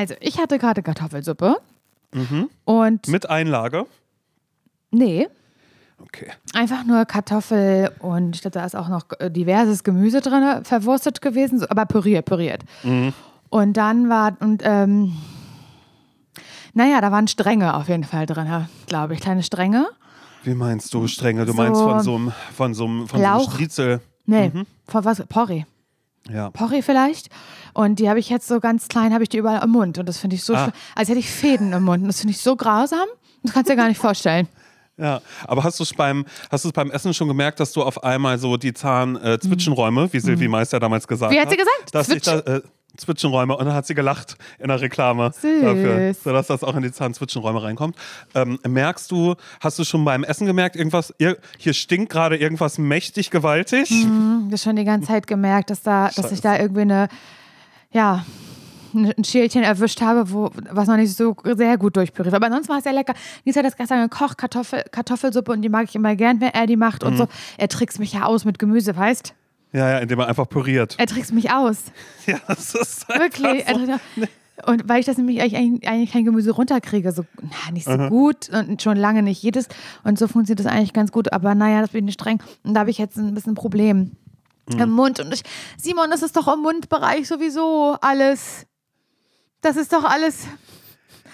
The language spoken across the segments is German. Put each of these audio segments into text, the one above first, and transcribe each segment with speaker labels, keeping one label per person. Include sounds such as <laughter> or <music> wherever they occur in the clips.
Speaker 1: Also, ich hatte gerade Kartoffelsuppe. Und
Speaker 2: Mit Einlage?
Speaker 1: nee,
Speaker 2: Okay.
Speaker 1: einfach nur Kartoffel und ich glaube, da ist auch noch äh, diverses Gemüse drin, verwurstet gewesen, aber püriert, püriert. Und dann war, und ähm, naja, da waren Stränge auf jeden Fall drin, glaube ich, kleine Stränge.
Speaker 2: Wie meinst du strenge? Du
Speaker 1: So-
Speaker 2: meinst von so einem, von so einem, von so einem
Speaker 1: Lauch.
Speaker 2: Striezel.
Speaker 1: Nee, von was? Porree.
Speaker 2: Ja.
Speaker 1: Porree vielleicht. Und die habe ich jetzt so ganz klein, habe ich die überall im Mund. Und das finde ich so
Speaker 2: Ah.
Speaker 1: Als hätte ich Fäden im Mund. Und das finde ich so grausam. Das kannst du dir gar nicht vorstellen. <laughs>
Speaker 2: Ja, aber hast du es beim, hast beim Essen schon gemerkt, dass du auf einmal so die Zahnzwischenräume, wie Silvie Meister damals gesagt hat,
Speaker 1: Wie hat sie gesagt?
Speaker 2: dass sich da, äh, Zwischenräume und dann hat sie gelacht in der Reklame dafür,
Speaker 1: Süß.
Speaker 2: sodass das auch in die Zahnzwischenräume reinkommt. Ähm, merkst du, hast du schon beim Essen gemerkt, irgendwas, ir hier stinkt gerade irgendwas mächtig gewaltig?
Speaker 1: Mhm. Das schon die ganze Zeit gemerkt, dass da, dass ich da irgendwie eine, ja, ein Schälchen erwischt habe, wo, was noch nicht so sehr gut durchpüriert war. Aber ansonsten war es sehr lecker. Nils hat das gestern gekocht, Kartoffel, Kartoffelsuppe und die mag ich immer gern, wenn er die macht
Speaker 2: Mhm.
Speaker 1: und so. Er trickst mich ja aus mit Gemüse, weißt?
Speaker 2: Ja, ja, indem er einfach püriert.
Speaker 1: Er trickst mich aus. <laughs>
Speaker 2: Ja, das ist
Speaker 1: Wirklich.
Speaker 2: So.
Speaker 1: Und weil ich das nämlich eigentlich, eigentlich kein Gemüse runterkriege, so na, nicht so gut und schon lange nicht jedes. Und so funktioniert das eigentlich ganz gut. Aber naja, das bin ich streng. Und da habe ich jetzt ein bisschen ein Problem im Mund. Und ich, Simon, das ist doch im Mundbereich sowieso alles. Das ist doch alles,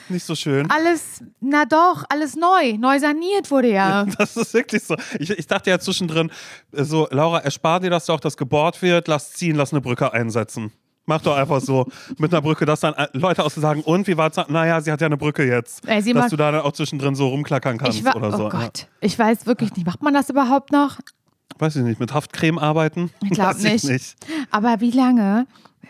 Speaker 2: Nicht so schön.
Speaker 1: alles, na doch, alles neu. Neu saniert wurde ja. <laughs>
Speaker 2: Das ist wirklich so. Ich, ich dachte ja zwischendrin, äh, so, Laura, erspar dir das doch, dass gebohrt wird, lass ziehen, lass eine Brücke einsetzen. Mach doch einfach so <laughs> mit einer Brücke, dass dann äh, Leute aus sagen, und wie war's? Naja, sie hat ja eine Brücke jetzt.
Speaker 1: Ey,
Speaker 2: dass du da dann auch zwischendrin so rumklackern kannst
Speaker 1: Ich war,
Speaker 2: oder so.
Speaker 1: oh Gott, ich weiß wirklich nicht. Macht man das überhaupt noch?
Speaker 2: Ja. Weiß ich nicht, mit Haftcreme arbeiten?
Speaker 1: Ich glaub <laughs>
Speaker 2: Weiß ich
Speaker 1: nicht.
Speaker 2: nicht.
Speaker 1: Aber wie lange,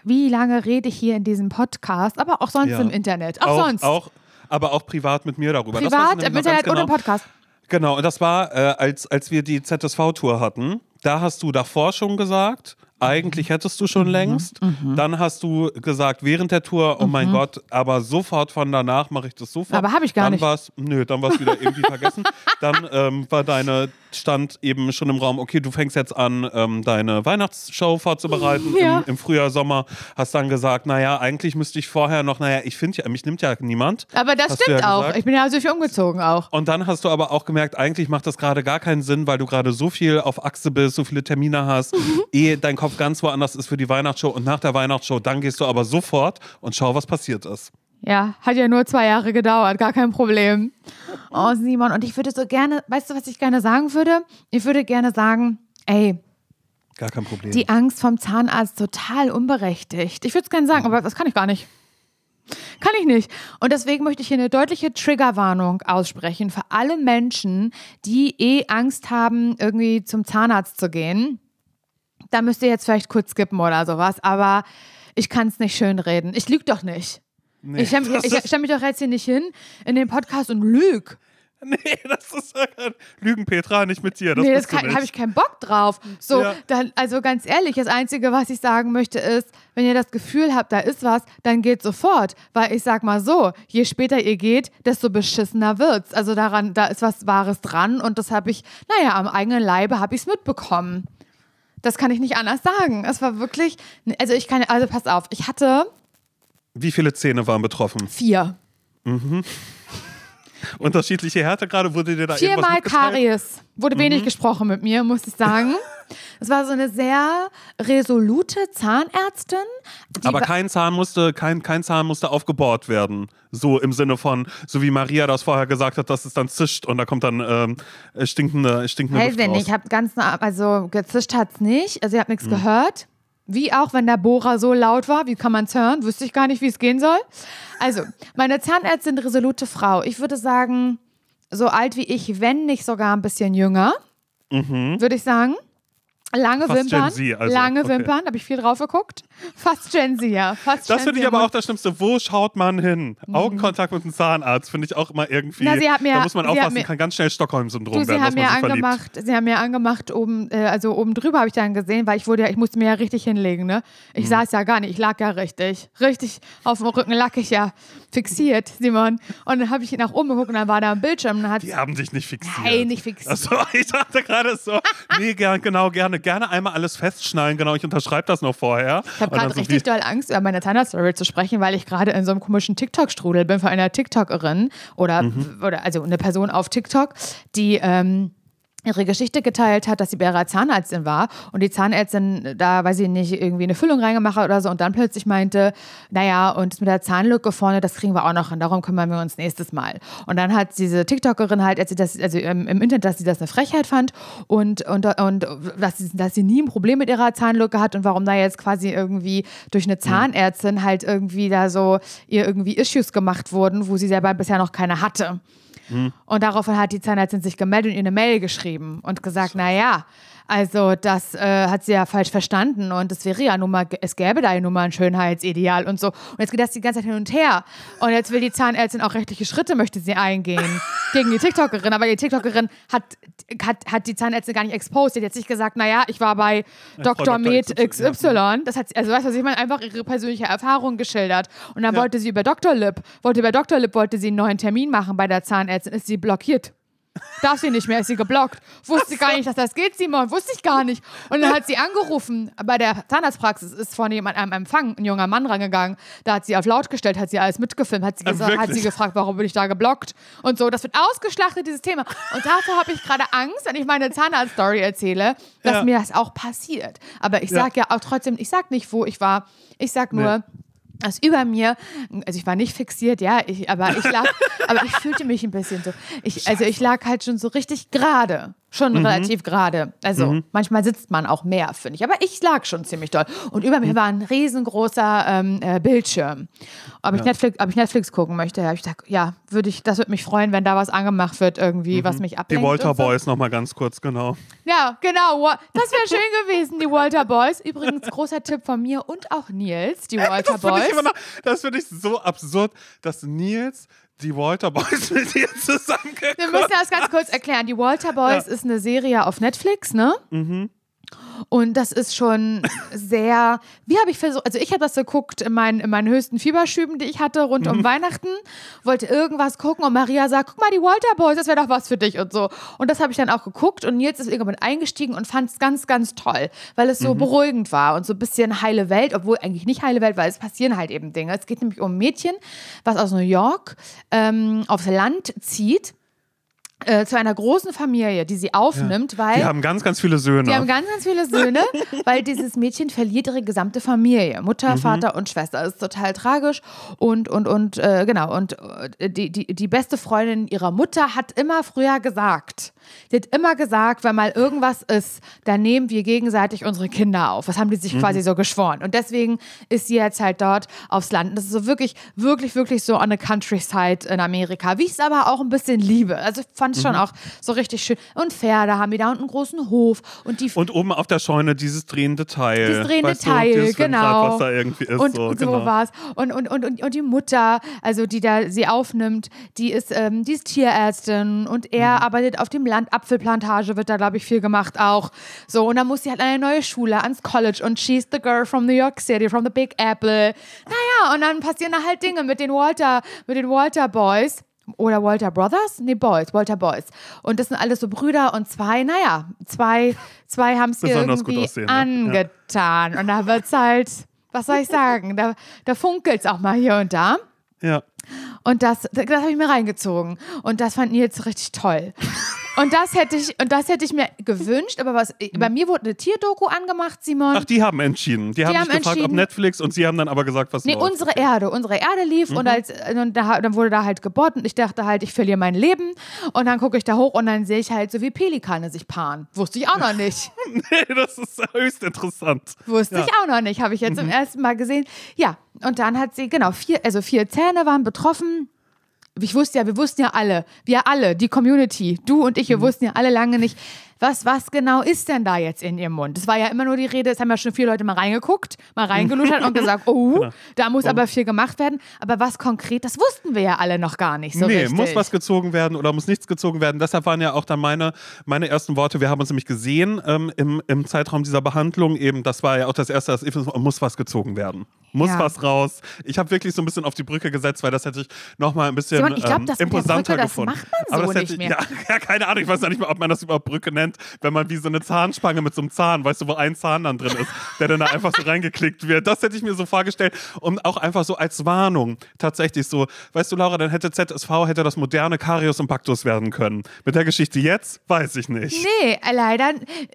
Speaker 1: wie lange rede ich hier in diesem Podcast, aber auch sonst
Speaker 2: Ja.
Speaker 1: im Internet? Auch, sonst.
Speaker 2: Auch, aber auch privat mit mir darüber.
Speaker 1: Privat, im Internet oder im
Speaker 2: genau.
Speaker 1: Podcast.
Speaker 2: Genau, und das war, äh, als, als wir die ZSV-Tour hatten. Da hast du davor schon gesagt, eigentlich hättest du
Speaker 1: Mhm.
Speaker 2: schon längst. Dann hast du gesagt, während der Tour, oh mein Gott, aber sofort von danach mache ich das sofort.
Speaker 1: Aber hab ich gar
Speaker 2: dann
Speaker 1: nicht.
Speaker 2: War's, nö, dann war es wieder <laughs> irgendwie vergessen. Dann ähm, war deine, stand eben schon im Raum, okay, du fängst jetzt an, ähm, deine Weihnachtsshow vorzubereiten
Speaker 1: Ja.
Speaker 2: im, im Frühjahr, Sommer. Hast dann gesagt, naja, eigentlich müsste ich vorher noch, naja, ich finde ja, mich nimmt ja niemand.
Speaker 1: Aber das
Speaker 2: Hast
Speaker 1: stimmt
Speaker 2: ja
Speaker 1: auch.
Speaker 2: gesagt.
Speaker 1: Ich bin ja also viel umgezogen auch.
Speaker 2: Und dann hast du aber auch gemerkt, eigentlich macht das gerade gar keinen Sinn, weil du gerade so viel auf Achse bist, so viele Termine hast,
Speaker 1: Mhm.
Speaker 2: ehe dein Kopf ganz woanders ist für die Weihnachtsshow. Und nach der Weihnachtsshow, dann gehst du aber sofort und schau, was passiert ist.
Speaker 1: Ja, hat ja nur zwei Jahre gedauert, gar kein Problem. Oh, Simon, und ich würde so gerne, weißt du, was ich gerne sagen würde? Ich würde gerne sagen, ey,
Speaker 2: Gar kein Problem.
Speaker 1: die Angst vom Zahnarzt total unberechtigt. Ich würde es gerne sagen, aber das kann ich gar nicht. Kann ich nicht. Und deswegen möchte ich hier eine deutliche Triggerwarnung aussprechen für alle Menschen, die eh Angst haben, irgendwie zum Zahnarzt zu gehen. Da müsst ihr jetzt vielleicht kurz skippen oder sowas, aber ich kann es nicht schönreden. Ich lüge doch nicht.
Speaker 2: Nee,
Speaker 1: ich stelle mich, ich stell mich doch jetzt hier nicht hin in den Podcast und lüg. <laughs>
Speaker 2: nee, das ist Lügen, Petra, nicht mit dir. Das
Speaker 1: nee, das habe ich keinen Bock drauf. So,
Speaker 2: Ja.
Speaker 1: dann, also ganz ehrlich, das Einzige, was ich sagen möchte, ist, wenn ihr das Gefühl habt, da ist was, dann geht sofort. Weil ich sag mal so, je später ihr geht, desto beschissener wird's. Also daran, da ist was Wahres dran und das habe ich, naja, am eigenen Leibe habe ich es mitbekommen. Das kann ich nicht anders sagen. Es war wirklich, also ich kann, also pass auf, ich hatte
Speaker 2: Wie viele Zähne waren betroffen?
Speaker 1: vier. <laughs>
Speaker 2: Unterschiedliche Härtegrade? Wurde dir da
Speaker 1: Viermal? Karies. Wurde wenig gesprochen mit mir, muss ich sagen. <laughs> Es war so eine sehr resolute Zahnärztin.
Speaker 2: Aber kein Zahn musste, kein, kein Zahn musste aufgebohrt werden. So im Sinne von, so wie Maria das vorher gesagt hat, dass es dann zischt und da kommt dann ähm, stinkende, stinkende
Speaker 1: Weiß
Speaker 2: Luft
Speaker 1: ich
Speaker 2: raus.
Speaker 1: nicht, ich habe ganz, also gezischt hat's nicht. Also ihr habt
Speaker 2: Mhm.
Speaker 1: nichts gehört. Wie auch, wenn der Bohrer so laut war, wie kann man es hören? Wüsste ich gar nicht, wie es gehen soll. Also, meine Zahnärztin, resolute Frau. Ich würde sagen, so alt wie ich, wenn nicht sogar ein bisschen jünger, würde ich sagen. Lange
Speaker 2: Mhm. Fast
Speaker 1: Wimpern.
Speaker 2: Z, also.
Speaker 1: Lange
Speaker 2: Okay.
Speaker 1: Wimpern, habe ich viel drauf geguckt. Fast Gen Z, ja. Fast
Speaker 2: Das finde ich aber auch das Schlimmste. Wo schaut man hin? Augenkontakt mit einem Zahnarzt finde ich auch immer irgendwie.
Speaker 1: Na, sie hat mir-
Speaker 2: da muss man
Speaker 1: sie
Speaker 2: aufpassen,
Speaker 1: mir-
Speaker 2: kann ganz schnell Stockholm-Syndrom
Speaker 1: sie
Speaker 2: werden, dass
Speaker 1: haben mir
Speaker 2: sich verliebt.
Speaker 1: angemacht, sie haben mir angemacht oben, äh, also oben drüber habe ich dann gesehen, weil ich wurde ja, ich musste mir ja richtig hinlegen, ne? Ich
Speaker 2: Mhm.
Speaker 1: saß ja gar nicht, ich lag ja richtig, richtig auf dem Rücken lag ich ja fixiert, Simon. Und dann habe ich nach oben geguckt und dann war da ein Bildschirm und hat
Speaker 2: Die haben dich nicht fixiert.
Speaker 1: Nein, nicht fixiert.
Speaker 2: Achso, <laughs> ich dachte gerade so, nee, gern, genau, gerne, gerne einmal alles festschnallen, genau, ich unterschreibe das noch vorher.
Speaker 1: Ich habe gerade
Speaker 2: so
Speaker 1: richtig doll Angst, über meine Zahnarztstory zu sprechen, weil ich gerade in so einem komischen TikTok-Strudel bin von einer TikTokerin oder,
Speaker 2: Mhm.
Speaker 1: oder also eine Person auf TikTok, die ähm, ihre Geschichte geteilt hat, dass sie bei ihrer Zahnärztin war und die Zahnärztin da, weiß ich nicht, irgendwie eine Füllung reingemacht hat oder so und dann plötzlich meinte, naja, und mit der Zahnlücke vorne, das kriegen wir auch noch hin, darum kümmern wir uns nächstes Mal. Und dann hat diese TikTokerin halt erzählt, dass, also im, im Internet, dass sie das eine Frechheit fand und, und, und dass, sie, dass sie nie ein Problem mit ihrer Zahnlücke hat und warum da jetzt quasi irgendwie durch eine Zahnärztin halt irgendwie da so ihr irgendwie Issues gemacht wurden, wo sie selber bisher noch keine hatte. Und daraufhin hat die Zahnärztin sich gemeldet und ihr eine Mail geschrieben und gesagt, naja, also das äh, hat sie ja falsch verstanden und es wäre ja nun mal, es gäbe da ja nun mal ein Schönheitsideal und so. Und jetzt geht das die ganze Zeit hin und her. Und jetzt will die Zahnärztin auch rechtliche Schritte, möchte sie eingehen <laughs> gegen die TikTokerin. Aber die TikTokerin hat, hat, hat die Zahnärztin gar nicht exposed. Sie hat jetzt nicht gesagt, naja, ich war bei Dr. Med
Speaker 2: XY.
Speaker 1: Das hat, sie- also weißt du, was ich meine? Einfach ihre persönliche Erfahrung geschildert. Und dann
Speaker 2: Ja.
Speaker 1: wollte sie über Dr. Lip, wollte über Dr. Lip, wollte sie einen neuen Termin machen bei der Zahnärztin, ist sie blockiert. Darf sie nicht mehr, ist sie geblockt. Wusste gar nicht, dass das geht, Simon. Wusste ich gar nicht. Und dann hat sie angerufen. Bei der Zahnarztpraxis ist vorne jemand am Empfang, ein junger Mann rangegangen. Da hat sie auf laut gestellt, hat sie alles mitgefilmt, hat sie, gesagt, hat sie gefragt, warum bin ich da geblockt? Und so. Das wird ausgeschlachtet, dieses Thema. Und davor habe ich gerade Angst, wenn ich meine Zahnarzt-Story erzähle, dass
Speaker 2: Ja.
Speaker 1: mir das auch passiert. Aber ich
Speaker 2: Ja.
Speaker 1: sage ja auch trotzdem, ich sage nicht, wo ich war. Ich sage nur,
Speaker 2: Nee.
Speaker 1: Dass über mir, also ich war nicht fixiert, ja, ich, aber ich lag, <laughs> aber ich fühlte mich ein bisschen so. Ich, also ich lag halt schon so richtig gerade. Schon
Speaker 2: Mhm.
Speaker 1: relativ gerade. Also manchmal sitzt man auch mehr, finde ich. Aber ich lag schon ziemlich doll. Und über
Speaker 2: Mhm.
Speaker 1: mir war ein riesengroßer ähm, äh, Bildschirm. Ob ich, Netflix, ob ich Netflix gucken möchte, habe ich gesagt, ja, würde ich, das würde mich freuen, wenn da was angemacht wird, irgendwie, was mich
Speaker 2: Mhm. Die
Speaker 1: ablenkt.
Speaker 2: Walter
Speaker 1: so.
Speaker 2: Boys nochmal ganz kurz, genau.
Speaker 1: Ja, genau. Das wäre schön gewesen, die Walter Boys. Übrigens, großer Tipp von mir und auch Nils, die Walter
Speaker 2: Das finde
Speaker 1: Boys.
Speaker 2: ich, immer noch- das finde ich so absurd, dass Nils die Walter Boys <laughs> mit dir zusammengekommen
Speaker 1: Wir müssen das ganz kurz erklären. Die Walter Boys ist eine Serie auf Netflix, ne? Und das ist schon sehr, wie habe ich versucht, also ich habe das geguckt in meinen, in meinen höchsten Fieberschüben, die ich hatte rund um Weihnachten, wollte irgendwas gucken und Maria sagt, guck mal, die Walter Boys, das wäre doch was für dich und so. Und das habe ich dann auch geguckt und Nils ist irgendwann eingestiegen und fand es ganz, ganz toll, weil es so beruhigend war und so ein bisschen heile Welt, obwohl eigentlich nicht heile Welt, weil es passieren halt eben Dinge. Es geht nämlich um ein Mädchen, was aus New York ähm, aufs Land zieht. Äh, zu einer großen Familie, die sie aufnimmt, weil
Speaker 2: Die haben ganz, ganz viele Söhne.
Speaker 1: die haben ganz, ganz viele Söhne, <laughs> weil dieses Mädchen verliert ihre gesamte Familie. Mutter, Vater und Schwester. Das ist total tragisch. Und, und, und, äh, genau. Und äh, die, die, die beste Freundin ihrer Mutter hat immer früher gesagt, sie hat immer gesagt, wenn mal irgendwas ist, dann nehmen wir gegenseitig unsere Kinder auf. Das haben die sich quasi so geschworen. Und deswegen ist sie jetzt halt dort aufs Land. Und das ist so wirklich, wirklich, wirklich so on the countryside in Amerika. Wie ich es aber auch ein bisschen liebe. Also ich fand es schon auch so richtig schön. Und Pferde haben die da und einen großen Hof. Und die
Speaker 2: Und oben auf der Scheune dieses drehende Teil.
Speaker 1: dieses drehende
Speaker 2: weißt du,
Speaker 1: Teil,
Speaker 2: dieses Windrad,
Speaker 1: genau.
Speaker 2: was da irgendwie ist.
Speaker 1: und
Speaker 2: so,
Speaker 1: so
Speaker 2: genau.
Speaker 1: war's. Und, und, und, und, und die Mutter, also die da sie aufnimmt, die ist, ähm, die ist Tierärztin und er
Speaker 2: Mhm.
Speaker 1: arbeitet auf dem Land, Apfelplantage wird da, glaube ich, viel gemacht auch. So, und dann muss sie halt an eine neue Schule, ans College und she's the girl from New York City, from the Big Apple. Naja, und dann passieren da halt Dinge mit den Walter, mit den Walter Boys. Oder Walter Brothers? Nee, Boys, Walter Boys. Und das sind alles so Brüder und zwei, naja, zwei, zwei haben es irgendwie
Speaker 2: aussehen, ne?
Speaker 1: angetan. Und da wird's halt, was soll ich sagen, da, da funkelt's auch mal hier und da.
Speaker 2: Ja.
Speaker 1: Und das, das habe ich mir reingezogen. Und das fand Nils richtig toll. Und das hätte ich, und das hätte ich mir gewünscht, aber was, bei mir wurde eine Tierdoku angemacht, Simon.
Speaker 2: Ach, die haben entschieden. Die, haben
Speaker 1: haben
Speaker 2: sich gefragt, ob. Netflix und sie haben dann aber gesagt, was
Speaker 1: Nee,
Speaker 2: läuft.
Speaker 1: unsere Erde. Unsere Erde lief
Speaker 2: Mhm.
Speaker 1: und, als, und da, dann wurde da halt gebohrt und ich dachte halt, ich verliere mein Leben. Und dann gucke ich da hoch und dann sehe ich halt so, wie Pelikane sich paaren. Wusste ich auch noch nicht. <laughs>
Speaker 2: Nee, das ist höchst interessant.
Speaker 1: Wusste
Speaker 2: Ja. Mhm.
Speaker 1: ich auch noch nicht, habe ich jetzt zum ersten Mal gesehen. Ja, und dann hat sie, genau, vier, also vier Zähne waren betroffen. Ich wusste ja, wir wussten ja alle, wir alle, die Community, du und
Speaker 2: Mhm.
Speaker 1: ich, wir wussten ja alle lange nicht, was, was genau ist denn da jetzt in ihrem Mund? Es war ja immer nur die Rede, es haben ja schon viele Leute mal reingeguckt, mal reingeluschert und gesagt, <laughs> oh,
Speaker 2: Genau.
Speaker 1: da muss aber viel gemacht werden. Aber was konkret, das wussten wir ja alle noch gar nicht so
Speaker 2: nee,
Speaker 1: richtig.
Speaker 2: muss was gezogen werden oder muss nichts gezogen werden. Deshalb waren ja auch dann meine, meine ersten Worte. Wir haben uns nämlich gesehen ähm, im, im Zeitraum dieser Behandlung. Eben, das war ja auch das erste, das ich, muss was gezogen werden. Muss
Speaker 1: Ja.
Speaker 2: was raus. Ich habe wirklich so ein bisschen auf die Brücke gesetzt, weil das hätte ich nochmal ein bisschen
Speaker 1: Simon, ich glaub,
Speaker 2: ähm,
Speaker 1: das der
Speaker 2: imposanter
Speaker 1: Brücke, das
Speaker 2: gefunden.
Speaker 1: macht man
Speaker 2: Aber
Speaker 1: so
Speaker 2: das hätte
Speaker 1: nicht
Speaker 2: ich,
Speaker 1: mehr. <laughs>
Speaker 2: Ja, ja, keine Ahnung, ich weiß ja nicht mal, ob man das überhaupt Brücke nennt. Moment, wenn man wie so eine Zahnspange mit so einem Zahn, weißt du, wo ein Zahn dann drin ist, der dann da einfach so reingeklickt wird. Das hätte ich mir so vorgestellt und auch einfach so als Warnung tatsächlich so, weißt du, Laura, dann hätte ZSV hätte das moderne Karius und Baktus werden können. Mit der Geschichte jetzt weiß ich nicht.
Speaker 1: Nee, leider,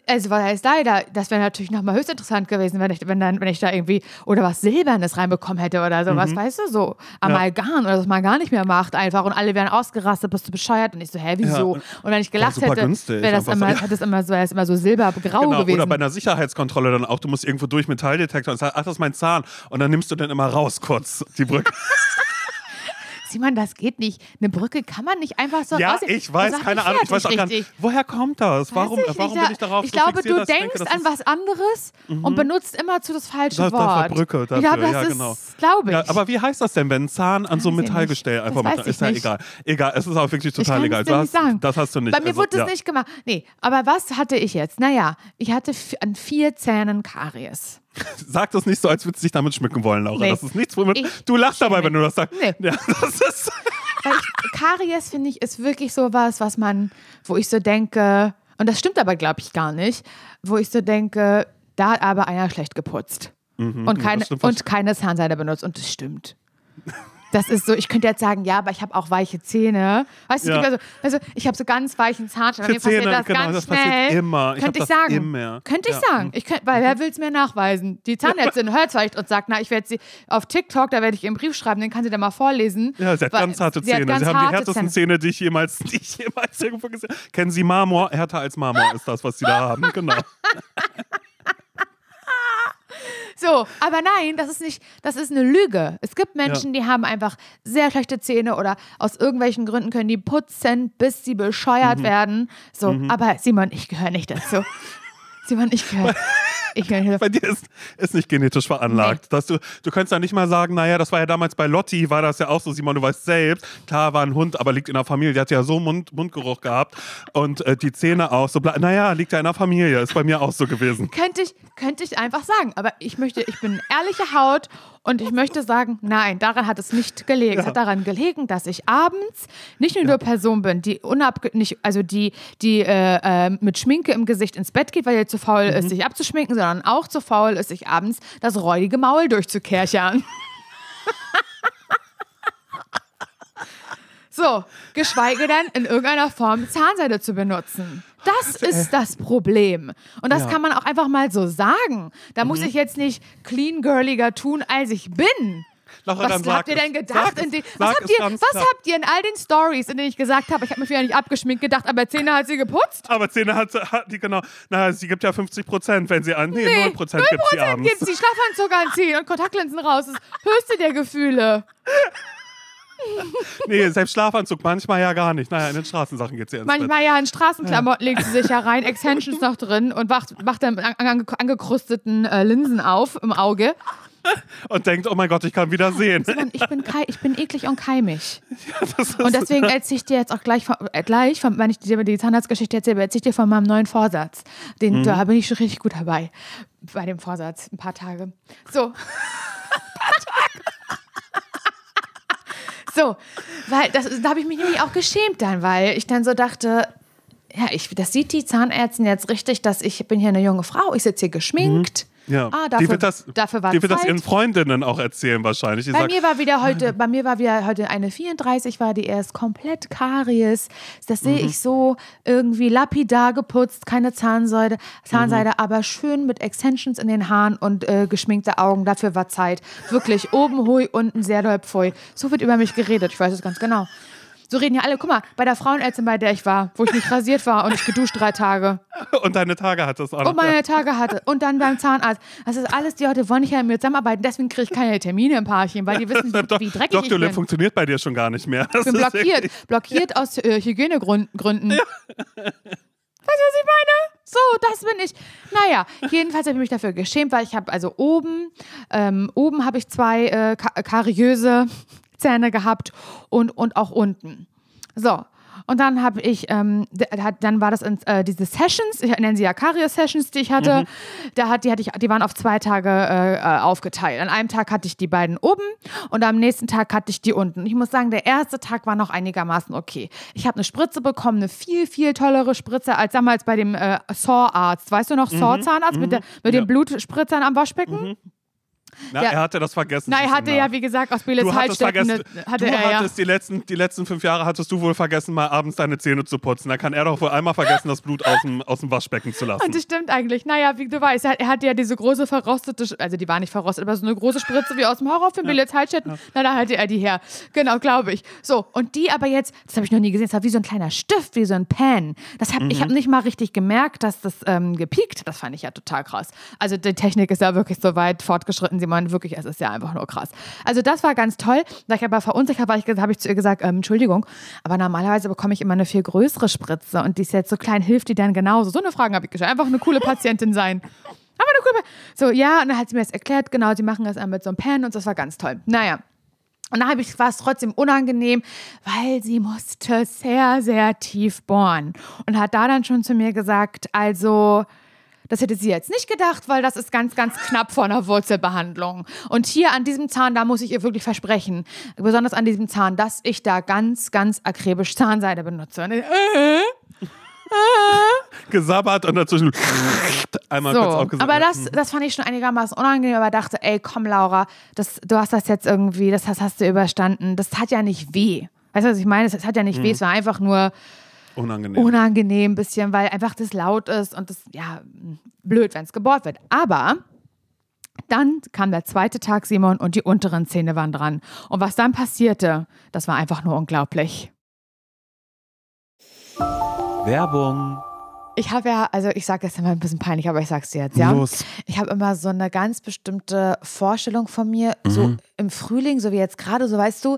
Speaker 1: also was heißt leider, das wäre natürlich nochmal höchst interessant gewesen, wenn ich, wenn, dann, wenn ich da irgendwie oder was Silbernes reinbekommen hätte oder sowas, weißt du, so Amalgam oder das man gar nicht mehr macht einfach und alle wären ausgerastet, bist du bescheuert und ich so, hä, wieso?
Speaker 2: Ja.
Speaker 1: Und wenn ich gelacht hätte, wäre das immer, hätte es immer so, wäre es immer so silbergrau
Speaker 2: Genau,
Speaker 1: gewesen.
Speaker 2: oder bei einer Sicherheitskontrolle dann auch, du musst irgendwo durch Metalldetektor und sagst, ach, das ist mein Zahn. Und dann nimmst du dann immer raus kurz die Brücke. <laughs>
Speaker 1: Simon, das geht nicht. Eine Brücke kann man nicht einfach so
Speaker 2: ja,
Speaker 1: rausnehmen.
Speaker 2: ich weiß,
Speaker 1: Das
Speaker 2: keine
Speaker 1: ist
Speaker 2: Ahnung, ich weiß auch gar nicht, woher kommt das? Warum,
Speaker 1: Weiß ich
Speaker 2: warum bin ich darauf
Speaker 1: Ich
Speaker 2: so
Speaker 1: glaube,
Speaker 2: fixiert,
Speaker 1: du denkst
Speaker 2: denke, das
Speaker 1: an
Speaker 2: ist-
Speaker 1: was anderes und benutzt immer zu das falsche
Speaker 2: Das- das
Speaker 1: Wort.
Speaker 2: Brücke
Speaker 1: ich glaube,
Speaker 2: dafür,
Speaker 1: das
Speaker 2: ja,
Speaker 1: ist,
Speaker 2: genau.
Speaker 1: glaube ich.
Speaker 2: Ja, aber wie heißt das denn, wenn ein Zahn an so einem Metallgestell
Speaker 1: nicht.
Speaker 2: einfach
Speaker 1: Das
Speaker 2: mit ist ja egal. Egal, es ist auch wirklich
Speaker 1: ich
Speaker 2: total egal.
Speaker 1: es dir nicht
Speaker 2: das,
Speaker 1: sagen.
Speaker 2: das hast du nicht.
Speaker 1: Bei mir
Speaker 2: Also,
Speaker 1: wurde das
Speaker 2: ja.
Speaker 1: nicht gemacht. Nee, aber was hatte ich jetzt? Naja, ich hatte an vier Zähnen Karies. <laughs>
Speaker 2: Sag das nicht so, als würdest du dich damit schmücken wollen, Laura.
Speaker 1: Nee.
Speaker 2: Das ist nichts, womit
Speaker 1: Ich
Speaker 2: du lachst dabei, wenn du das sagst.
Speaker 1: Nee.
Speaker 2: Ja, <laughs> das ist <laughs>
Speaker 1: ich, Karies, finde ich, ist wirklich so was, was man, wo ich so denke, und das stimmt aber, glaube ich, gar nicht, wo ich so denke, da hat aber einer schlecht geputzt. und, keine,
Speaker 2: Mhm, das stimmt.
Speaker 1: und keine Zahnseide benutzt. Und das stimmt. Das ist so, ich könnte jetzt sagen, ja, aber ich habe auch weiche Zähne. Weißt du,
Speaker 2: Ja.
Speaker 1: also, also ich habe so ganz weichen Zahnstein.
Speaker 2: Für
Speaker 1: mir passiert
Speaker 2: Zähne,
Speaker 1: das
Speaker 2: genau,
Speaker 1: ganz
Speaker 2: das
Speaker 1: schnell.
Speaker 2: passiert immer. Ich
Speaker 1: Könnte ich sagen.
Speaker 2: immer.
Speaker 1: Könnte ich
Speaker 2: Ja.
Speaker 1: Sagen. Ich könnt, weil wer will es mir nachweisen? Die Zahnärztin <laughs> hört vielleicht und sagt, na, ich werde sie auf TikTok, da werde ich ihr einen Brief schreiben, den kann sie dann mal vorlesen.
Speaker 2: Ja, sie hat
Speaker 1: Weil-
Speaker 2: ganz harte Zähne.
Speaker 1: ganz
Speaker 2: Sie haben die härtesten
Speaker 1: Zähne.
Speaker 2: Zähne, die ich jemals, <laughs> die ich jemals irgendwo gesehen habe. Kennen Sie Marmor? Härter als Marmor ist das, was Sie da haben. Genau. <laughs>
Speaker 1: So, aber nein, das ist nicht, das ist eine Lüge. Es gibt Menschen, die haben einfach sehr schlechte Zähne oder aus irgendwelchen Gründen können die putzen, bis sie bescheuert
Speaker 2: Mhm.
Speaker 1: werden. So, aber Simon, ich gehöre nicht dazu. Simon, ich gehöre. Ich gehöre
Speaker 2: Bei dir ist, ist nicht genetisch veranlagt. Dass du, du könntest ja nicht mal sagen, naja, das war ja damals bei Lotti, war das ja auch so, Simon, du weißt selbst, klar war ein Hund, aber liegt in der Familie, der hat ja so Mund, Mundgeruch gehabt und äh, die Zähne auch so, naja, liegt ja in der Familie, ist bei mir auch so gewesen.
Speaker 1: könnte ich, könnte ich einfach sagen. Aber ich möchte, ich bin ehrliche Haut und ich möchte sagen, nein, daran hat es nicht gelegen. Es hat daran gelegen, dass ich abends nicht nur eine Person bin, die unabge nicht, also die, die äh, äh, mit Schminke im Gesicht ins Bett geht, weil ihr zu faul ist, sich abzuschminken, sondern auch zu faul ist, sich abends das räudige Maul durchzukerchern. <laughs> So, geschweige denn in irgendeiner Form Zahnseide zu benutzen. Das ist das Problem. Und das
Speaker 2: Ja.
Speaker 1: kann man auch einfach mal so sagen. Da muss ich jetzt nicht clean girliger tun, als ich bin.
Speaker 2: Laura,
Speaker 1: Was habt ihr denn gedacht? Den, was habt ihr, was habt ihr in all den Stories, in denen ich gesagt habe, ich habe mich wieder nicht abgeschminkt gedacht, aber Zähne hat sie geputzt?
Speaker 2: Aber Zähne hat, sie- hat die genau, na, sie gibt ja 50 Prozent, wenn sie an, nee, 0 Prozent
Speaker 1: 0%
Speaker 2: gibt sie abends.
Speaker 1: gibt sie Schlafanzug anziehen und Kontaktlinsen raus. Das höchste der Gefühle. <laughs>
Speaker 2: Nee, selbst Schlafanzug manchmal ja gar nicht. Naja, in den Straßensachen geht sie ins Bett.
Speaker 1: Manchmal ja in Straßenklamotten legt sie sich ja rein, Extensions noch drin und wacht, macht dann ange, angekrusteten äh, Linsen auf im Auge.
Speaker 2: Und denkt, oh mein Gott, ich kann wieder sehen.
Speaker 1: Und ich bin, ich bin eklig und keimig. <laughs>
Speaker 2: Ist-
Speaker 1: Und deswegen erzähle ich dir jetzt auch gleich, von, äh, gleich von, wenn ich dir die Zahnarztgeschichte erzähle, erzähle ich dir von meinem neuen Vorsatz. Den,
Speaker 2: Mhm.
Speaker 1: Da bin ich schon richtig gut dabei. Bei dem Vorsatz, ein paar Tage. So. <laughs> so, weil das, da habe ich mich nämlich auch geschämt dann, weil ich dann so dachte, ja, ich, das sieht die Zahnärztin jetzt richtig, dass ich bin hier eine junge Frau, ich sitze hier geschminkt.
Speaker 2: Ja.
Speaker 1: Ah, dafür,
Speaker 2: die wird das,
Speaker 1: dafür war
Speaker 2: die wird das ihren Freundinnen auch erzählen wahrscheinlich. Die
Speaker 1: Bei
Speaker 2: sagt,
Speaker 1: mir war wieder heute, bei mir war wieder heute eine 34, war die erst komplett Karies. Das sehe ich so irgendwie lapidar geputzt, keine Zahnseide, Zahnseide, aber schön mit Extensions in den Haaren und äh, geschminkte Augen. Dafür war Zeit. Wirklich oben hui, unten sehr doll pfui. So wird über mich geredet, ich weiß es ganz genau. So reden ja alle. Guck mal, bei der Frauenärztin, bei der ich war, wo ich nicht rasiert war und ich geduscht drei Tage
Speaker 2: und deine Tage hat das auch noch.
Speaker 1: und meine Tage hatte und dann beim Zahnarzt. Das ist alles, die Leute wollen nicht mehr mit mir zusammenarbeiten. Deswegen kriege ich keine Termine im Paarchen, weil die wissen, wie, <laughs> wie dreckig
Speaker 2: Dr.
Speaker 1: ich bin.
Speaker 2: funktioniert bei dir schon gar nicht mehr. Das
Speaker 1: Ich bin blockiert.
Speaker 2: wirklich-
Speaker 1: Blockiert aus äh, Hygienegründen. Weißt du, was ich meine? So, das bin ich. Naja, jedenfalls habe ich mich dafür geschämt, weil ich habe also oben, ähm, oben habe ich zwei äh, ka kariöse Zähne gehabt und, und auch unten. So. Und dann habe ich, ähm, hat- dann war das in, äh, diese Sessions, ich nenne sie ja Karies-Sessions, die ich hatte. Da hat, die, hatte ich, die waren auf zwei Tage äh, äh, aufgeteilt. An einem Tag hatte ich die beiden oben und am nächsten Tag hatte ich die unten. Ich muss sagen, der erste Tag war noch einigermaßen okay. Ich habe eine Spritze bekommen, eine viel, viel tollere Spritze als damals bei dem äh, Saw-Arzt. Weißt du noch, Saw-Zahnarzt mit, der, mit
Speaker 2: Ja.
Speaker 1: den Blutspritzern am Waschbecken?
Speaker 2: Na,
Speaker 1: Ja.
Speaker 2: er hatte das vergessen.
Speaker 1: Nein, er hatte ja, wie gesagt, aus
Speaker 2: vergessen,
Speaker 1: eine- hatte
Speaker 2: du
Speaker 1: er ja.
Speaker 2: hattest die letzten, die letzten fünf Jahre hattest du wohl vergessen, mal abends deine Zähne zu putzen. Da kann er doch wohl einmal vergessen, das Blut aus dem, aus dem Waschbecken zu lassen.
Speaker 1: Und das stimmt eigentlich. Naja, wie du weißt, er, hatte ja diese große verrostete, also die war nicht verrostet, aber so eine große Spritze wie aus dem Horrorfilm, ja. Billetz Heilstätten. Na, da hatte er die her. Genau, glaube ich. So, und die aber jetzt, das habe ich noch nie gesehen, das war wie so ein kleiner Stift, wie so ein Pen. Das hab, Ich
Speaker 2: Mhm.
Speaker 1: habe nicht mal richtig gemerkt, dass das ähm, gepiekt. Das fand ich ja total krass. Also die Technik ist ja wirklich so weit fortgeschritten, Simon, wirklich, es ist ja einfach nur krass. Also das war ganz toll. Da ich aber verunsichert war, habe ich zu ihr gesagt, ähm, Entschuldigung, aber normalerweise bekomme ich immer eine viel größere Spritze und die ist jetzt so klein, hilft die dann genauso? So eine Frage habe ich gestellt. Einfach eine coole Patientin sein. Aber eine coole So, ja, und dann hat sie mir das erklärt, genau, sie machen das mit so einem Pen und das war ganz toll. Naja. Und dann habe ich, war es trotzdem unangenehm, weil sie musste sehr, sehr tief bohren. Und hat da dann schon zu mir gesagt, also, das hätte sie jetzt nicht gedacht, weil das ist ganz, ganz knapp vor einer Wurzelbehandlung. Und hier an diesem Zahn, da muss ich ihr wirklich versprechen, besonders an diesem Zahn, dass ich da ganz, ganz akribisch Zahnseide benutze. Und ich, äh,
Speaker 2: Gesabbert und dazwischen einmal kurz
Speaker 1: so,
Speaker 2: aufgesagt.
Speaker 1: aber das, das fand ich schon einigermaßen unangenehm, aber dachte, ey, komm, Laura, das, du hast das jetzt irgendwie, das hast, hast du überstanden. Das hat ja nicht weh. Weißt du, was ich meine? Es hat ja nicht weh, es war einfach nur
Speaker 2: Unangenehm.
Speaker 1: unangenehm ein bisschen, weil einfach das laut ist und das, ja, blöd, wenn es gebohrt wird. Aber dann kam der zweite Tag, Simon, und die unteren Zähne waren dran. Und was dann passierte, das war einfach nur unglaublich.
Speaker 2: Werbung.
Speaker 1: Ich habe ja, also ich sage jetzt immer ein bisschen peinlich, aber ich sag's dir jetzt, ja.
Speaker 2: Los.
Speaker 1: Ich habe immer so eine ganz bestimmte Vorstellung von mir, so im Frühling, so wie jetzt gerade, so weißt du,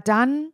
Speaker 1: dann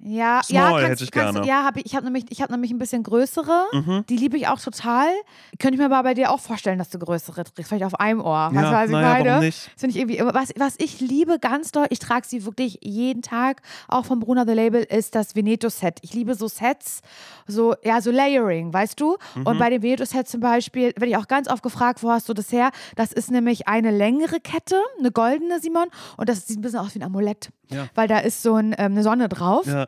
Speaker 1: Ja,
Speaker 2: Small
Speaker 1: ja, kannst,
Speaker 2: hätte ich
Speaker 1: kannst,
Speaker 2: gerne. Mhm.
Speaker 1: Ja, hab ich, ich habe nämlich, ich hab nämlich ein bisschen größere. Die liebe ich auch total. Könnte ich mir aber bei dir auch vorstellen, dass du größere trägst. Vielleicht auf einem Ohr.
Speaker 2: Ja,
Speaker 1: was ich
Speaker 2: naja,
Speaker 1: meine?
Speaker 2: warum nicht?
Speaker 1: Das finde ich irgendwie, was, was ich liebe ganz doll, ich trage sie wirklich jeden Tag, auch vom Bruna The Label, ist das Veneto-Set. Ich liebe so Sets, so, ja, so Layering, weißt du?
Speaker 2: Mhm.
Speaker 1: Und bei dem Veneto-Set zum Beispiel, werde ich auch ganz oft gefragt, wo hast du das her? Das ist nämlich eine längere Kette, eine goldene, Simon, und das sieht ein bisschen aus wie ein Amulett.
Speaker 2: Ja.
Speaker 1: Weil da ist so ein, ähm, eine Sonne drauf.
Speaker 2: Ja.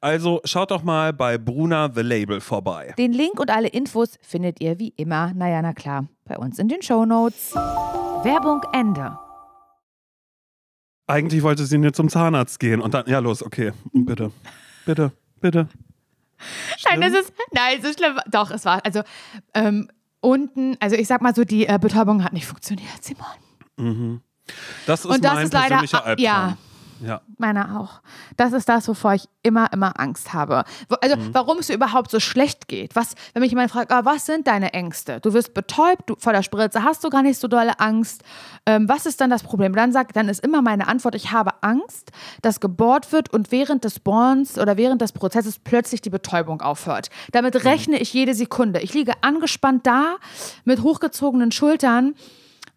Speaker 2: Also schaut doch mal bei Bruna The Label vorbei.
Speaker 1: Den Link und alle Infos findet ihr wie immer, naja, na klar, bei uns in den Shownotes. Werbung Ende.
Speaker 2: Eigentlich wollte sie nur zum Zahnarzt gehen und dann, ja los, okay, bitte, bitte, bitte. schlimm?
Speaker 1: Nein, das ist, nein, so schlimm. Doch, es war, also ähm, unten, also ich sag mal so, die äh, Betäubung hat nicht funktioniert, Simon.
Speaker 2: das ist
Speaker 1: Und das
Speaker 2: mein
Speaker 1: ist leider,
Speaker 2: persönlicher
Speaker 1: ah, ja.
Speaker 2: Ja.
Speaker 1: Meiner auch. Das ist das, wovor ich immer, immer Angst habe. Also,
Speaker 2: Mhm.
Speaker 1: warum es überhaupt so schlecht geht. Was, wenn mich jemand fragt, ah, was sind deine Ängste? Du wirst betäubt, du, vor der Spritze hast du gar nicht so dolle Angst. Ähm, was ist dann das Problem? Dann sagt, dann ist immer meine Antwort, ich habe Angst, dass gebohrt wird und während des Bohrens oder während des Prozesses plötzlich die Betäubung aufhört. Damit
Speaker 2: Mhm.
Speaker 1: rechne ich jede Sekunde. Ich liege angespannt da mit hochgezogenen Schultern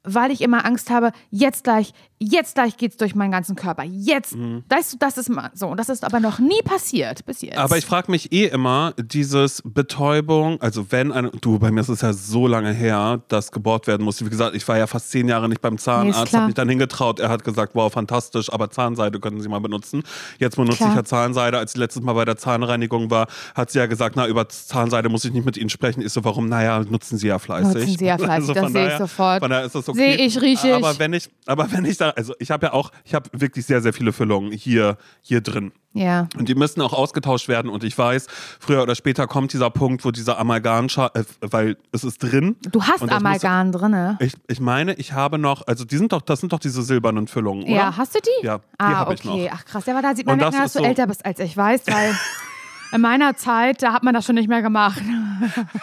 Speaker 1: weil ich immer Angst habe, jetzt gleich, jetzt gleich geht's durch meinen ganzen Körper. Jetzt, weißt du, das ist mal so. Und das ist aber noch nie passiert bis jetzt.
Speaker 2: Aber ich frage mich eh immer, dieses Betäubung, also wenn eine, du, bei mir ist es ja so lange her, dass gebohrt werden musste. Wie gesagt, ich war ja fast zehn Jahre nicht beim
Speaker 1: Nee,
Speaker 2: Zahnarzt,
Speaker 1: klar.
Speaker 2: habe mich dann hingetraut. Er hat gesagt, wow, fantastisch, aber Zahnseide können Sie mal benutzen. Jetzt benutze
Speaker 1: Klar.
Speaker 2: ich ja Zahnseide. Als ich letztes Mal bei der Zahnreinigung war, hat sie ja gesagt, na, über Zahnseide muss ich nicht mit Ihnen sprechen. Ich so, warum? Naja, nutzen Sie ja fleißig.
Speaker 1: Nutzen Sie ja <laughs> fleißig, das
Speaker 2: von
Speaker 1: sehe ich sofort.
Speaker 2: Von daher ist das okay.
Speaker 1: Sehe ich, rieche ich.
Speaker 2: Aber wenn ich, aber wenn ich da, also ich habe ja auch, ich habe wirklich sehr, sehr viele Füllungen hier, hier drin.
Speaker 1: ja.
Speaker 2: Und die müssen auch ausgetauscht werden. Und ich weiß, früher oder später kommt dieser Punkt, wo dieser Amalgam, äh, weil es ist drin.
Speaker 1: Du hast
Speaker 2: Und das
Speaker 1: Amalgam drinne.
Speaker 2: Ich, ich meine, ich habe noch, also die sind doch, das sind doch diese silbernen Füllungen, oder?
Speaker 1: Ja, hast du die?
Speaker 2: Ja, die
Speaker 1: ah,
Speaker 2: habe
Speaker 1: okay.
Speaker 2: ich noch.
Speaker 1: Ach krass, ja, aber da sieht man, merken, dass
Speaker 2: ist
Speaker 1: du
Speaker 2: so-
Speaker 1: älter bist als ich, weiß, weil <laughs> in meiner Zeit, da hat man das schon nicht mehr gemacht.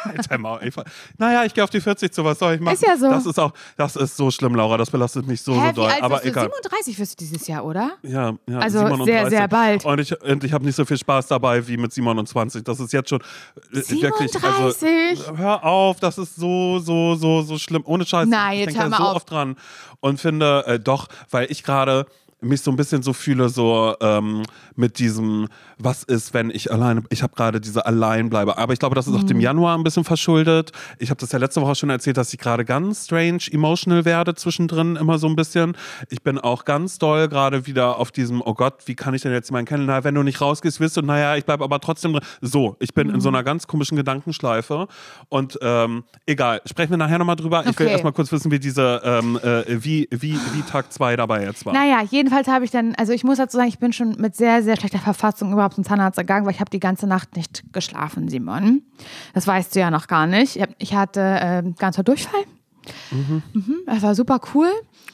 Speaker 2: Alter Maul, ich, naja, ich gehe auf die 40 zu, was soll ich machen?
Speaker 1: Ist ja so.
Speaker 2: Das ist auch, das ist so schlimm, Laura, das belastet mich so,
Speaker 1: Hä,
Speaker 2: so
Speaker 1: wie
Speaker 2: doll.
Speaker 1: alt
Speaker 2: Aber egal.
Speaker 1: 37 wirst du dieses Jahr, oder?
Speaker 2: Ja, ja,
Speaker 1: Also sehr,
Speaker 2: 37.
Speaker 1: sehr bald.
Speaker 2: Und ich, und ich habe nicht so viel Spaß dabei wie mit 27. Das ist jetzt schon äh, wirklich.
Speaker 1: 37?
Speaker 2: Also, hör auf, das ist so, so, so, so schlimm. Ohne Scheiß.
Speaker 1: Nein,
Speaker 2: ich denke da so
Speaker 1: auf.
Speaker 2: oft dran und finde äh, doch, weil ich gerade mich so ein bisschen so fühle, so ähm, mit diesem, was ist, wenn ich alleine, ich habe gerade diese Alleinbleibe. Aber ich glaube, das ist auch
Speaker 1: Mhm.
Speaker 2: dem Januar ein bisschen verschuldet. Ich habe das ja letzte Woche schon erzählt, dass ich gerade ganz strange emotional werde zwischendrin, immer so ein bisschen. Ich bin auch ganz doll gerade wieder auf diesem, oh Gott, wie kann ich denn jetzt jemanden kennen? Na, wenn du nicht rausgehst, wirst du, naja, ich bleibe aber trotzdem drin. So, ich bin
Speaker 1: Mhm.
Speaker 2: in so einer ganz komischen Gedankenschleife. Und ähm, egal, sprechen wir nachher nochmal drüber. Ich will
Speaker 1: Okay.
Speaker 2: erstmal kurz wissen, wie diese, ähm, äh, wie, wie, wie Tag 2 dabei jetzt war.
Speaker 1: Naja, jedenfalls habe ich dann, also ich muss dazu sagen, ich bin schon mit sehr, sehr schlechter Verfassung überhaupt zum Zahnarzt gegangen, weil ich habe die ganze Nacht nicht geschlafen, Simon. Das weißt du ja noch gar nicht. Ich Ich hatte ähm, ganz doll Durchfall. Mhm. Das war super cool.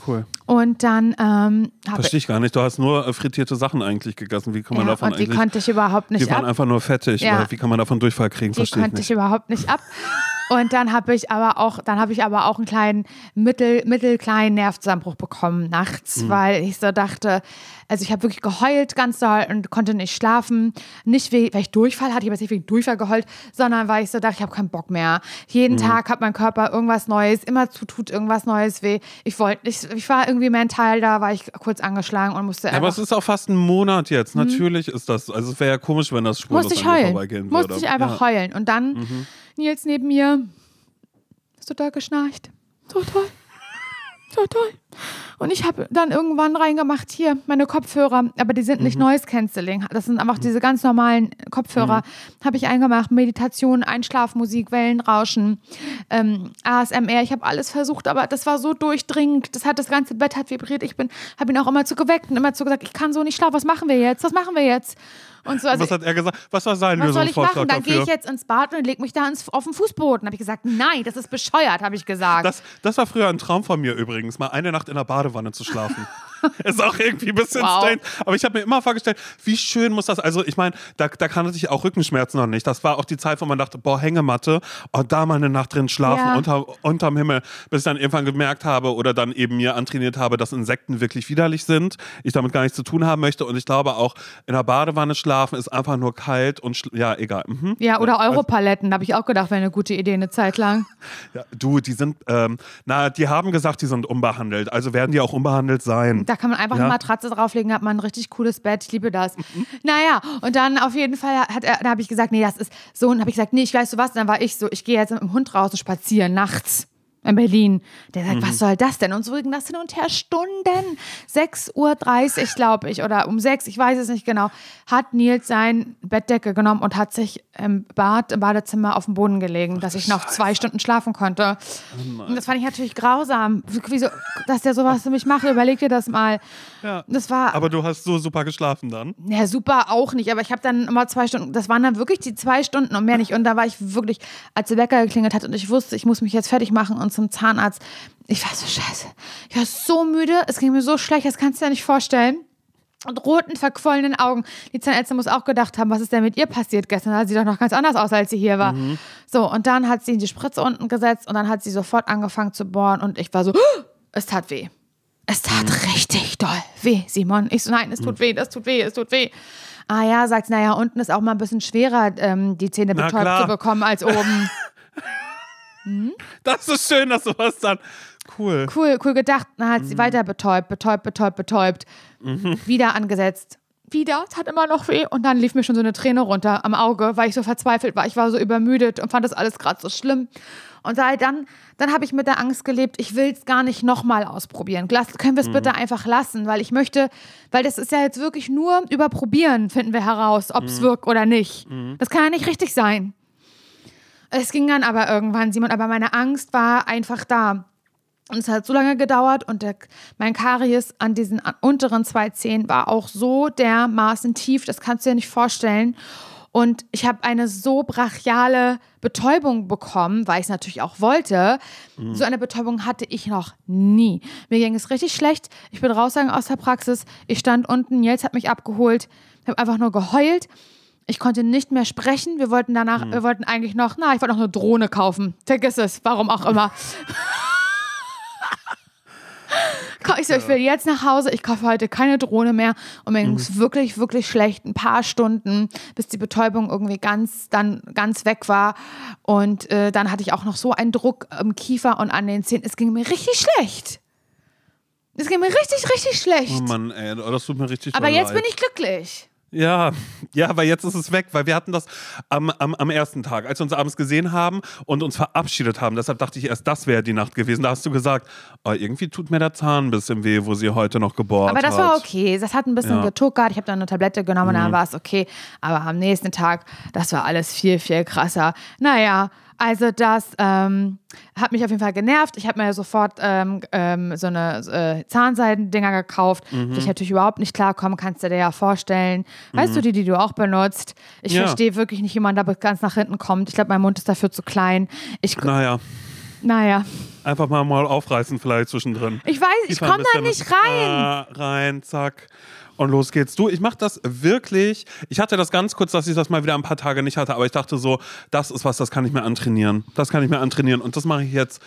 Speaker 2: Cool.
Speaker 1: Und dann ähm,
Speaker 2: Verstehe ich gar nicht. Du hast nur äh, frittierte Sachen eigentlich gegessen. Wie kann man
Speaker 1: ja,
Speaker 2: davon
Speaker 1: und die konnte ich überhaupt nicht
Speaker 2: die waren
Speaker 1: ab.
Speaker 2: einfach nur fettig.
Speaker 1: Ja.
Speaker 2: Wie kann man davon Durchfall kriegen?
Speaker 1: Die
Speaker 2: Verstehe ich
Speaker 1: konnte
Speaker 2: nicht.
Speaker 1: ich überhaupt nicht ab. <laughs> Und dann habe ich aber auch, dann habe ich aber auch einen kleinen, mittel, mittelkleinen Nervzusammenbruch bekommen nachts,
Speaker 2: Mhm.
Speaker 1: weil ich so dachte, also ich habe wirklich geheult ganz doll und konnte nicht schlafen. Nicht we- weil ich Durchfall hatte, ich habe nicht wegen Durchfall geheult, sondern weil ich so dachte, ich habe keinen Bock mehr. Jeden
Speaker 2: Mhm.
Speaker 1: Tag hat mein Körper irgendwas Neues, immer zu tut irgendwas Neues weh. Ich wollte, ich, ich war irgendwie mental, da war ich kurz angeschlagen und musste
Speaker 2: Ja, aber es ist auch fast ein Monat jetzt. Natürlich ist das. Also es wäre ja komisch, wenn das spurlos
Speaker 1: Mhm. musste ich heulen.
Speaker 2: vorbeigehen
Speaker 1: Musste
Speaker 2: würde.
Speaker 1: ich einfach
Speaker 2: ja.
Speaker 1: heulen. Und dann Nils neben mir, so da geschnarcht. So toll. So toll. Und ich habe dann irgendwann reingemacht, hier, meine Kopfhörer, aber die sind
Speaker 2: Mhm.
Speaker 1: nicht Noise Cancelling. Das sind einfach diese ganz normalen Kopfhörer.
Speaker 2: Mhm.
Speaker 1: Habe ich eingemacht. Meditation, Einschlafmusik, Wellenrauschen, ähm, ASMR. Ich habe alles versucht, aber das war so durchdringend. Das hat das ganze Bett hat vibriert. Ich bin, habe ihn auch immer zu geweckt und immer zu gesagt, ich kann so nicht schlafen. Was machen wir jetzt? Was machen wir jetzt? Und so, also
Speaker 2: Was hat er gesagt? Was war sein
Speaker 1: was soll ich machen? Dann gehe ich jetzt ins Bad und leg mich da ins, auf den Fußboden. Habe ich gesagt, nein, das ist bescheuert, habe ich gesagt.
Speaker 2: Das, das war früher ein Traum von mir übrigens, mal eine Nacht in der Badewanne zu schlafen. <laughs> ist auch irgendwie ein bisschen
Speaker 1: Wow.
Speaker 2: strange. Aber ich habe mir immer vorgestellt, wie schön muss das. Also, ich meine, da, da kannte ich auch Rückenschmerzen noch nicht. Das war auch die Zeit, wo man dachte, boah, Hängematte, oh, da mal eine Nacht drin schlafen,
Speaker 1: Ja.
Speaker 2: unter, unterm Himmel. Bis ich dann irgendwann gemerkt habe oder dann eben mir antrainiert habe, dass Insekten wirklich widerlich sind. Ich damit gar nichts zu tun haben möchte. Und ich glaube auch, in der Badewanne schlafen ist einfach nur kalt und ja, egal. Mhm.
Speaker 1: ja, oder
Speaker 2: Also-
Speaker 1: Europaletten, da habe ich auch gedacht, wäre eine gute Idee eine Zeit lang.
Speaker 2: Ja, du, die sind, ähm, na, die haben gesagt, die sind unbehandelt. Also werden die auch unbehandelt sein.
Speaker 1: Da kann man einfach
Speaker 2: Ja.
Speaker 1: eine Matratze drauflegen, hat man ein richtig cooles Bett. Ich liebe das. Naja, und dann auf jeden Fall hat er, da habe ich gesagt, nee, das ist so. Und habe ich gesagt, nee, ich weißt du was, dann war ich so, ich gehe jetzt mit dem Hund raus und spazieren nachts. In Berlin. Der sagt, was soll das denn? Und so ging das hin und her Stunden. 6.30 Uhr, glaube ich, oder um 6, ich weiß es nicht genau, hat Nils sein Bettdecke genommen und hat sich im Bad, im Badezimmer auf dem Boden gelegen, dass ich noch zwei Stunden schlafen konnte. und das fand ich natürlich grausam. Wieso, dass der sowas für mich macht, überleg dir das mal.
Speaker 2: Ja.
Speaker 1: Das war.
Speaker 2: Aber du hast so super geschlafen dann.
Speaker 1: Ja, super auch nicht, aber ich habe dann immer zwei Stunden, das waren dann wirklich die zwei Stunden und mehr nicht. Und da war ich wirklich, als der Wecker geklingelt hat und ich wusste, ich muss mich jetzt fertig machen und zum Zahnarzt. Ich war so scheiße. Ich war so müde, es ging mir so schlecht, das kannst du dir nicht vorstellen. Und roten, verquollenen Augen. Die Zahnärztin muss auch gedacht haben, was ist denn mit ihr passiert gestern? Da sah sie doch noch ganz anders aus, als sie hier war. So, und dann hat sie die Spritze unten gesetzt und dann hat sie sofort angefangen zu bohren und ich war so, <gasps> es tat weh. Es tat richtig doll weh, Simon. Ich so, nein, es tut weh, das tut weh, es tut weh. Ah ja, sagt sie, naja, unten ist auch mal ein bisschen schwerer, ähm, die Zähne
Speaker 2: Na
Speaker 1: betäubt
Speaker 2: klar.
Speaker 1: zu bekommen als oben. <laughs>
Speaker 2: Das ist schön, dass sowas dann. Cool.
Speaker 1: Cool, cool gedacht. Dann hat sie weiter betäubt, betäubt, betäubt, betäubt. Wieder angesetzt. Wieder, es hat immer noch weh. Und dann lief mir schon so eine Träne runter am Auge, weil ich so verzweifelt war. Ich war so übermüdet und fand das alles gerade so schlimm. Und seit dann, dann habe ich mit der Angst gelebt, ich will es gar nicht nochmal ausprobieren. Lass, können wir es bitte einfach lassen, weil ich möchte, weil das ist ja jetzt wirklich nur über Probieren, finden wir heraus, ob es wirkt oder nicht. Das kann ja nicht richtig sein. Es ging dann aber irgendwann, Simon, aber meine Angst war einfach da. Und es hat so lange gedauert und der, mein Karies an diesen unteren zwei Zähnen war auch so dermaßen tief, das kannst du dir nicht vorstellen. Und ich habe eine so brachiale Betäubung bekommen, weil ich es natürlich auch wollte. So eine Betäubung hatte ich noch nie. Mir ging es richtig schlecht. Ich bin rausgegangen aus der Praxis. Ich stand unten. Jels hat mich abgeholt. Ich habe einfach nur geheult. Ich konnte nicht mehr sprechen. Wir wollten danach, wir wollten eigentlich noch, na, ich wollte noch eine Drohne kaufen. Vergiss es, warum auch immer. <laughs> Ich so, ich will jetzt nach Hause, ich kaufe heute keine Drohne mehr und mir ging es wirklich, wirklich schlecht. Ein paar Stunden, bis die Betäubung irgendwie ganz, dann ganz weg war. Und äh, dann hatte ich auch noch so einen Druck im Kiefer und an den Zähnen. Es ging mir richtig schlecht. Es ging mir richtig, richtig schlecht.
Speaker 2: Oh Mann, ey, das tut mir richtig
Speaker 1: Aber jetzt
Speaker 2: leid.
Speaker 1: bin ich glücklich.
Speaker 2: Ja, ja, aber jetzt ist es weg, weil wir hatten das am, am, am ersten Tag, als wir uns abends gesehen haben und uns verabschiedet haben. Deshalb dachte ich erst, das wäre die Nacht gewesen. Da hast du gesagt, oh, irgendwie tut mir der Zahn ein bisschen weh, wo sie heute noch gebohrt
Speaker 1: Aber das
Speaker 2: hat.
Speaker 1: war okay. Das hat ein bisschen
Speaker 2: Ja. Mhm.
Speaker 1: getuckert. Ich habe dann eine Tablette genommen und dann war es okay. Aber am nächsten Tag, das war alles viel, viel krasser. Naja, also das ähm, hat mich auf jeden Fall genervt. Ich habe mir sofort ähm, ähm, so eine äh, Zahnseiden-Dinger gekauft,
Speaker 2: Mhm.
Speaker 1: die ich natürlich überhaupt nicht klarkommen, kannst du dir ja vorstellen. Weißt du die, die du auch benutzt? Ich
Speaker 2: Mhm. Ja.
Speaker 1: verstehe wirklich nicht, wie man da ganz nach hinten kommt. Ich glaube, mein Mund ist dafür zu klein. Ich,
Speaker 2: Naja,
Speaker 1: naja,
Speaker 2: einfach mal mal aufreißen vielleicht zwischendrin.
Speaker 1: ich weiß, ich komme da nicht rein.
Speaker 2: Ah, rein, zack. Und los geht's. Du, ich mache das wirklich. Ich hatte das ganz kurz, dass ich das mal wieder ein paar Tage nicht hatte, aber ich dachte so, das ist was, das kann ich mir antrainieren. Das kann ich mir antrainieren. Und das mache ich jetzt.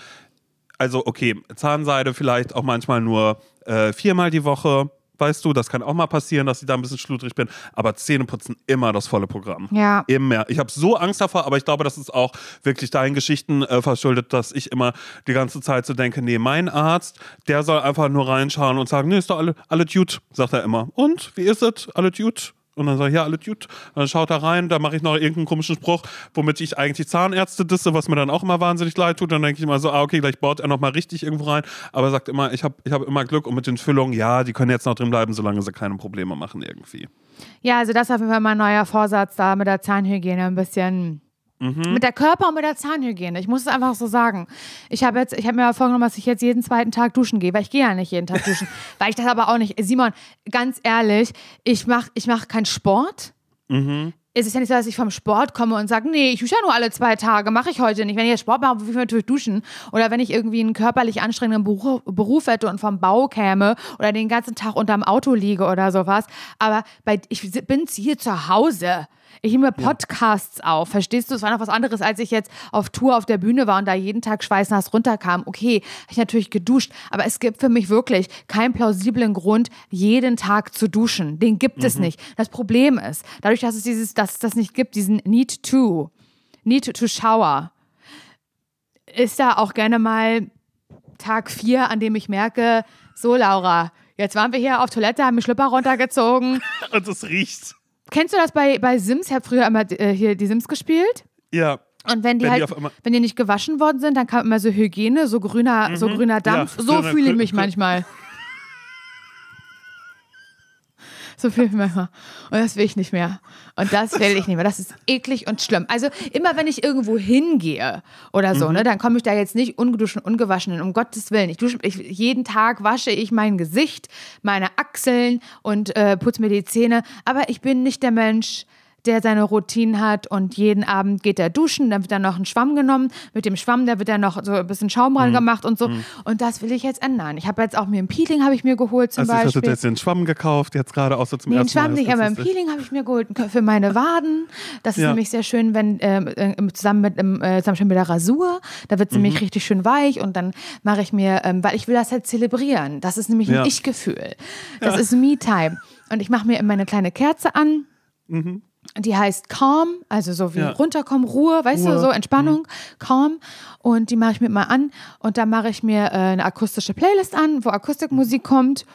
Speaker 2: Also, okay, Zahnseide vielleicht auch manchmal nur äh, viermal die Woche. Weißt du, das kann auch mal passieren, dass ich da ein bisschen schludrig bin. Aber Zähneputzen immer das volle Programm.
Speaker 1: Ja.
Speaker 2: Immer. Ich habe so Angst davor, aber ich glaube, das ist auch wirklich deinen Geschichten äh, verschuldet, dass ich immer die ganze Zeit so denke, nee, mein Arzt, der soll einfach nur reinschauen und sagen, nee, ist doch alle, alle gut, sagt er immer. Und, wie ist es? Alle gut? Und dann sage ich, ja, alles gut. Dann schaut er rein, da mache ich noch irgendeinen komischen Spruch, womit ich eigentlich Zahnärzte disse, was mir dann auch immer wahnsinnig leid tut. Dann denke ich immer so, ah, okay, gleich baut er noch mal richtig irgendwo rein. Aber er sagt immer, ich habe ich hab immer Glück und mit den Füllungen, ja, die können jetzt noch drin bleiben, solange sie keine Probleme machen irgendwie.
Speaker 1: Ja, also das ist auf jeden Fall mein neuer Vorsatz, da mit der Zahnhygiene ein bisschen.
Speaker 2: Mhm.
Speaker 1: Mit der Körper- und mit der Zahnhygiene. Ich muss es einfach so sagen. Ich habe jetzt, ich habe mir ja vorgenommen, dass ich jetzt jeden zweiten Tag duschen gehe, weil ich gehe ja nicht jeden Tag duschen. <laughs> weil ich das aber auch nicht. Simon, ganz ehrlich, ich mache ich mach keinen Sport.
Speaker 2: Mhm.
Speaker 1: Es ist ja nicht so, dass ich vom Sport komme und sage, nee, ich dusche ja nur alle zwei Tage, mache ich heute nicht. Wenn ich jetzt Sport mache, will ich natürlich duschen. Oder wenn ich irgendwie einen körperlich anstrengenden Beruf, Beruf hätte und vom Bau käme oder den ganzen Tag unterm Auto liege oder sowas. Aber bei, ich bin hier zu Hause. Ich nehme Podcasts auf, verstehst du? Es war noch was anderes, als ich jetzt auf Tour auf der Bühne war und da jeden Tag schweißnass runterkam. Okay, habe ich natürlich geduscht, aber es gibt für mich wirklich keinen plausiblen Grund, jeden Tag zu duschen. Den gibt es nicht. Das Problem ist, dadurch, dass es dieses, dass es das nicht gibt, diesen Need to, Need to shower, ist da auch gerne mal Tag vier, an dem ich merke, so Laura, jetzt waren wir hier auf Toilette, haben die Schlüpper runtergezogen. <laughs>
Speaker 2: Und es riecht.
Speaker 1: Kennst du das bei, bei Sims? Ich habe früher immer äh, hier die Sims gespielt.
Speaker 2: Ja.
Speaker 1: Und wenn die
Speaker 2: Wenn die
Speaker 1: halt,
Speaker 2: einmal-
Speaker 1: wenn die nicht gewaschen worden sind, dann kam immer so Hygiene, so grüner, so grüner Dampf.
Speaker 2: Ja,
Speaker 1: so fühle ich mich manchmal. <laughs> So mich manchmal. Und das will ich nicht mehr. Und das will ich nicht mehr. Das ist eklig und schlimm. Also immer wenn ich irgendwo hingehe oder so,
Speaker 2: Mhm.
Speaker 1: ne, dann komme ich da jetzt nicht ungeduscht und ungewaschen hin. Um Gottes Willen. Ich dusche, ich, jeden Tag wasche ich mein Gesicht, meine Achseln und äh, putze mir die Zähne. Aber ich bin nicht der Mensch, der seine Routinen hat und jeden Abend geht er duschen, dann wird dann noch ein Schwamm genommen. Mit dem Schwamm, da wird dann noch so ein bisschen Schaum
Speaker 2: Mhm.
Speaker 1: gemacht und so. Und das will ich jetzt ändern. Ich habe jetzt auch mir ein Peeling habe ich mir geholt zum
Speaker 2: Also ich
Speaker 1: Beispiel.
Speaker 2: hatte jetzt den Schwamm gekauft, jetzt gerade auch so zum
Speaker 1: Nee,
Speaker 2: ersten Mal.
Speaker 1: Schwamm
Speaker 2: Das
Speaker 1: nicht, aber ein. Peeling habe ich mir geholt <laughs> für meine Waden. Das ist
Speaker 2: Ja.
Speaker 1: nämlich sehr schön, wenn ähm, äh, zusammen mit ähm, äh, zusammen mit der Rasur, da wird es
Speaker 2: Mhm.
Speaker 1: nämlich richtig schön weich und dann mache ich mir, ähm, weil ich will das halt zelebrieren. Das ist nämlich
Speaker 2: Ja.
Speaker 1: ein Ich-Gefühl. Das ist Me-Time. Und ich mache mir immer eine kleine Kerze an. Die heißt Calm, also so wie
Speaker 2: Ja.
Speaker 1: runterkommen, Ruhe, weißt du,
Speaker 2: Ruhe.
Speaker 1: so Entspannung, Calm. Und die mache ich mir mal an. Und dann mache ich mir äh, eine akustische Playlist an, wo Akustikmusik kommt.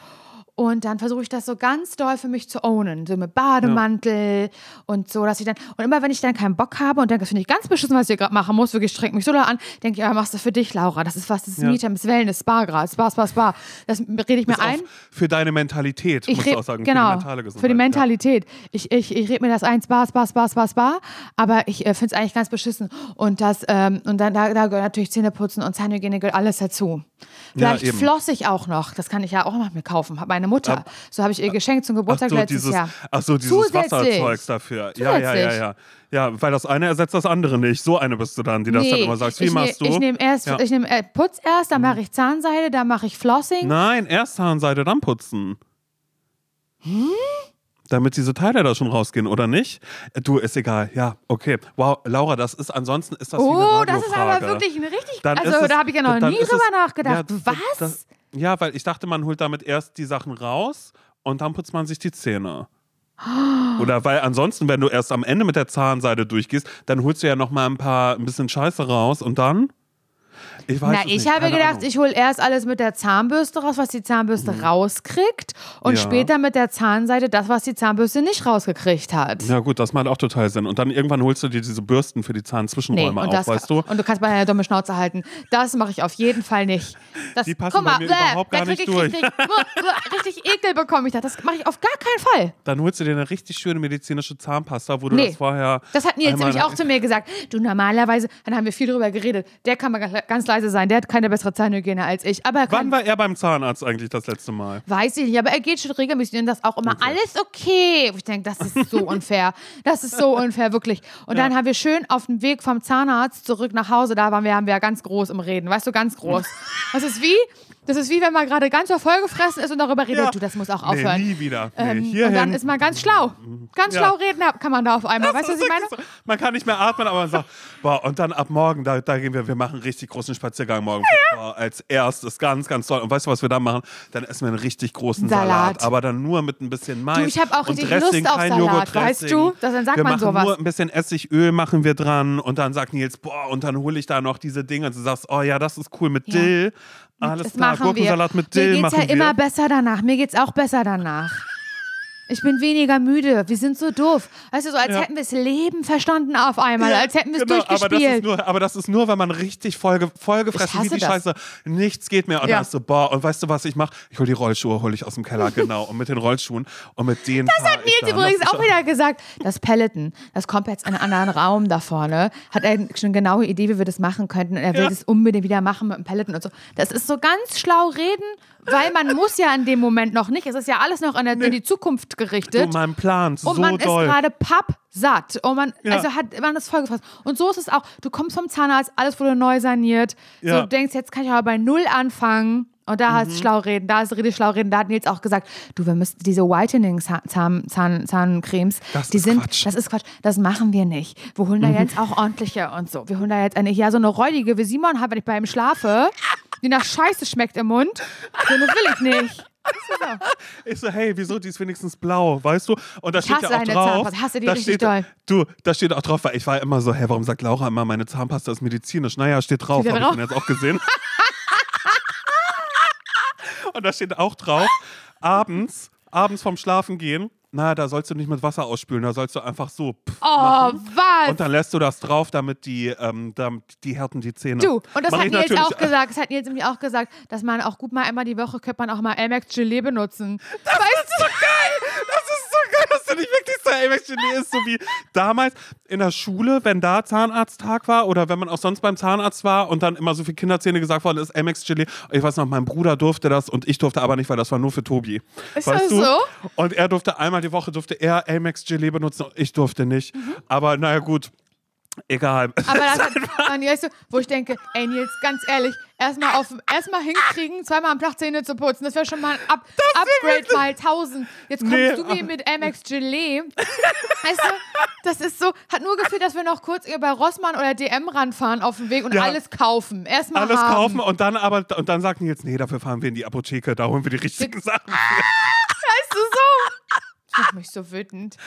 Speaker 1: Und dann versuche ich das so ganz doll für mich zu ownen. So mit Bademantel und so, dass ich dann. Und immer wenn ich dann keinen Bock habe und denke, das finde ich ganz beschissen, was ich hier gerade machen muss, wirklich strengt mich so da an, denke ich, ja, machst du für dich, Laura. Das ist was, das ist
Speaker 2: Ja.
Speaker 1: Me-Time, das ist Wellness, Spa gerade, Spa, Spa, Spa. Das rede ich mir
Speaker 2: Ist
Speaker 1: ein.
Speaker 2: Für deine Mentalität,
Speaker 1: Ich
Speaker 2: musst du
Speaker 1: red-
Speaker 2: auch sagen.
Speaker 1: genau,
Speaker 2: für die mentale Gesundheit.
Speaker 1: für die Mentalität. Ich, ich, ich rede mir das ein, Spa, Spa, Spa, Spa, Spa, aber ich äh, finde es eigentlich ganz beschissen. Und das, ähm, und dann da, da gehört natürlich Zähneputzen und Zahnhygiene gehört alles dazu. Vielleicht
Speaker 2: eben.
Speaker 1: floss ich auch noch, das kann ich ja auch noch mir kaufen, hat meine Mutter. So habe ich ihr geschenkt zum Geburtstag
Speaker 2: so,
Speaker 1: letztes
Speaker 2: dieses,
Speaker 1: Jahr.
Speaker 2: ach so, dieses
Speaker 1: Zusätzlich.
Speaker 2: Wasserzeugs dafür. Ja, ja, ja, ja. Ja, weil das eine ersetzt das andere nicht. So eine bist du dann, die das dann immer sagst. Wie
Speaker 1: ich
Speaker 2: machst
Speaker 1: nehm,
Speaker 2: du?
Speaker 1: Ich nehme erst,
Speaker 2: Ja.
Speaker 1: ich nehme äh, Putz erst, dann mache ich Zahnseide, dann mache ich Flossing.
Speaker 2: Nein, erst Zahnseide, dann putzen. Damit diese Teile da schon rausgehen, oder nicht? Äh, Du, ist egal. Ja, okay. Wow, Laura, das ist, ansonsten ist das wie eine
Speaker 1: Oh, das ist aber wirklich ein richtig.
Speaker 2: Dann
Speaker 1: also da habe ich ja noch nie drüber nachgedacht.
Speaker 2: Ja,
Speaker 1: Was?
Speaker 2: Das, ja, weil ich dachte, man holt damit erst die Sachen raus und dann putzt man sich die Zähne. <gasps> Oder weil ansonsten, wenn du erst am Ende mit der Zahnseide durchgehst, dann holst du ja noch mal ein paar ein bisschen Scheiße raus und dann? Ich weiß
Speaker 1: Na, ich
Speaker 2: nicht,
Speaker 1: habe
Speaker 2: keine
Speaker 1: gedacht,
Speaker 2: Ahnung.
Speaker 1: ich hole erst alles mit der Zahnbürste raus, was die Zahnbürste rauskriegt und
Speaker 2: Ja.
Speaker 1: später mit der Zahnseide das, was die Zahnbürste nicht rausgekriegt hat.
Speaker 2: Ja gut, das macht auch total Sinn. Und dann irgendwann holst du dir diese Bürsten für die
Speaker 1: Nee,
Speaker 2: Zahnzwischenräume
Speaker 1: und,
Speaker 2: auf,
Speaker 1: das,
Speaker 2: weißt du?
Speaker 1: und du kannst mal eine dumme Schnauze halten. Das mache ich auf jeden Fall nicht. Das,
Speaker 2: Die passen
Speaker 1: guck mal,
Speaker 2: bei mir überhaupt
Speaker 1: da
Speaker 2: gar nicht
Speaker 1: ich
Speaker 2: durch.
Speaker 1: Richtig, richtig Ekel bekomme ich da. Das mache ich auf gar keinen Fall.
Speaker 2: Dann holst du dir eine richtig schöne medizinische Zahnpasta, wo du
Speaker 1: Nee.
Speaker 2: das vorher.
Speaker 1: Das hat Nils nämlich auch <laughs> zu mir gesagt. Du, normalerweise, dann haben wir viel darüber geredet. Der kann mal ganz- leise sein. Der hat keine bessere Zahnhygiene als ich. Aber er
Speaker 2: Wann war er beim Zahnarzt eigentlich das letzte Mal?
Speaker 1: Weiß ich nicht, aber er geht schon regelmäßig und das auch immer alles okay. Wo ich denke, das ist so <laughs> unfair. Das ist so unfair, wirklich. Und dann haben wir schön auf dem Weg vom Zahnarzt zurück nach Hause, da waren wir, haben wir ja ganz groß im Reden, weißt du, ganz groß. <laughs> Das ist wie, das ist wie, wenn man gerade ganz vollgefressen ist und darüber redet,
Speaker 2: Ja.
Speaker 1: du, das muss auch
Speaker 2: Nee,
Speaker 1: aufhören.
Speaker 2: nie wieder. Nee,
Speaker 1: Ähm, und dann ist man ganz schlau. Ganz
Speaker 2: Ja.
Speaker 1: schlau reden kann man da auf einmal. Weißt du, was ich meine?
Speaker 2: So, Man kann nicht mehr atmen, aber man sagt, boah, und dann ab morgen, da, da gehen wir, wir machen einen richtig großen Spaziergang morgen. Boah, als erstes, ganz, ganz toll. Und weißt du, was wir dann machen? Dann essen wir einen richtig großen Salat.
Speaker 1: Salat.
Speaker 2: aber dann nur mit ein bisschen Mais.
Speaker 1: Du, ich hab auch
Speaker 2: und
Speaker 1: richtig
Speaker 2: Dressing,
Speaker 1: Lust auf
Speaker 2: kein
Speaker 1: Salat,
Speaker 2: Joghurt
Speaker 1: weißt du? Das- dann sagt
Speaker 2: wir
Speaker 1: man
Speaker 2: machen
Speaker 1: sowas.
Speaker 2: nur ein bisschen Essigöl machen wir dran und dann sagt Nils, boah, und dann hole ich da noch diese Dinge und du sagst, oh ja, das ist cool mit
Speaker 1: Ja.
Speaker 2: Dill. Alles
Speaker 1: Das
Speaker 2: klar,
Speaker 1: machen
Speaker 2: Gurkensalat
Speaker 1: wir.
Speaker 2: mit Dill
Speaker 1: Mir geht's
Speaker 2: machen
Speaker 1: ja
Speaker 2: wir.
Speaker 1: immer besser danach. Mir geht's auch besser danach. Ich bin weniger müde. Wir sind so doof. Weißt du, so als
Speaker 2: Ja.
Speaker 1: hätten wir das Leben verstanden auf einmal,
Speaker 2: Ja,
Speaker 1: als hätten wir es
Speaker 2: genau, aber das, ist
Speaker 1: durchgespielt.
Speaker 2: nur, aber das ist nur, wenn man richtig vollge, vollgefressen wie die
Speaker 1: das.
Speaker 2: Scheiße. Nichts geht mehr. Und
Speaker 1: Ja.
Speaker 2: dann ist so, boah, und weißt du, was ich mache? Ich hole die Rollschuhe, hole ich aus dem Keller, <laughs> genau. Und mit den Rollschuhen und mit denen. Das
Speaker 1: hat Nils übrigens auch wieder gesagt. Das Peloton, das kommt jetzt in einen anderen Raum da vorne. Hat er schon eine genaue Idee, wie wir das machen könnten. Und er will das unbedingt wieder machen mit dem Peloton und so. Das ist so ganz schlau reden, weil man muss ja in dem Moment noch nicht. Es ist ja alles noch in, der, in die Zukunft gerichtet.
Speaker 2: mein Plan, so
Speaker 1: Und man
Speaker 2: doll.
Speaker 1: ist gerade pappsatt. Und man,
Speaker 2: Ja.
Speaker 1: also hat man ist vollgefasst. Und so ist es auch. Du kommst vom Zahnarzt, alles wurde neu saniert. So,
Speaker 2: Ja.
Speaker 1: du denkst, jetzt kann ich aber bei Null anfangen. Und da
Speaker 2: Mhm.
Speaker 1: hast du schlau reden, da ist richtig schlau reden. Da hat Nils auch gesagt, du, wir müssen diese Whitening Zahn, Zahn, Zahn, Zahncremes,
Speaker 2: Das
Speaker 1: die
Speaker 2: ist
Speaker 1: sind,
Speaker 2: Quatsch.
Speaker 1: das ist Quatsch. Das machen wir nicht. Wir holen da jetzt auch ordentliche und so. Wir holen da jetzt eine, ja, so eine räudige, wie Simon hat, wenn ich bei ihm schlafe, die nach Scheiße schmeckt im Mund. So eine will ich nicht. <laughs>
Speaker 2: Ich so, hey, wieso, die ist wenigstens blau, weißt du? Und da steht
Speaker 1: hasse
Speaker 2: ja auch drauf.
Speaker 1: Ich hasse die
Speaker 2: da
Speaker 1: richtig
Speaker 2: steht,
Speaker 1: doll.
Speaker 2: Du, da steht auch drauf, weil ich war immer so, hä, warum sagt Laura immer, meine Zahnpasta ist medizinisch? Naja, steht drauf,
Speaker 1: Steht
Speaker 2: habe ich dann jetzt auch gesehen. <laughs> Und da steht auch drauf, abends, abends vom Schlafen gehen, na, da sollst du nicht mit Wasser ausspülen, da sollst du einfach so pff,
Speaker 1: Oh,
Speaker 2: machen.
Speaker 1: was?
Speaker 2: Und dann lässt du das drauf, damit die, ähm, damit die härten die Zähne.
Speaker 1: Du, und das
Speaker 2: Mach
Speaker 1: hat Nils auch gesagt, das hat Nils nämlich auch gesagt, dass man auch gut mal einmal die Woche könnte man auch mal Amex Gelee benutzen. weißt du?
Speaker 2: so geil! <laughs> Du nicht wirklich so Amex Gelee ist, so wie damals in der Schule, wenn da Zahnarzttag war oder wenn man auch sonst beim Zahnarzt war und dann immer so viel Kinderzähne gesagt worden ist, Amex Gelee. Ich weiß noch, mein Bruder durfte das und ich durfte aber nicht, weil das war nur für Tobi.
Speaker 1: Ist
Speaker 2: weißt
Speaker 1: das
Speaker 2: du?
Speaker 1: so?
Speaker 2: Und er durfte einmal die Woche durfte er Amex Gelee benutzen und ich durfte nicht. Aber naja, gut. Egal.
Speaker 1: Aber das <laughs> hat, und weißt du, wo ich denke, ey Nils, ganz ehrlich, erstmal auf erstmal hinkriegen, zweimal am Tag Zähne zu putzen. Das wäre schon mal ein Up, Upgrade mal 1000. Jetzt kommst
Speaker 2: Nee,
Speaker 1: du mir mit Amex Gelee. Weißt du, das ist so, hat nur gefehlt, dass wir noch kurz bei Rossmann oder DM ranfahren auf dem Weg und
Speaker 2: Ja.
Speaker 1: alles kaufen. Erstmal
Speaker 2: alles
Speaker 1: haben.
Speaker 2: kaufen und dann aber und dann die jetzt, nee, dafür fahren wir in die Apotheke, da holen wir die richtigen Sachen.
Speaker 1: Weißt du so? Macht mich so wütend.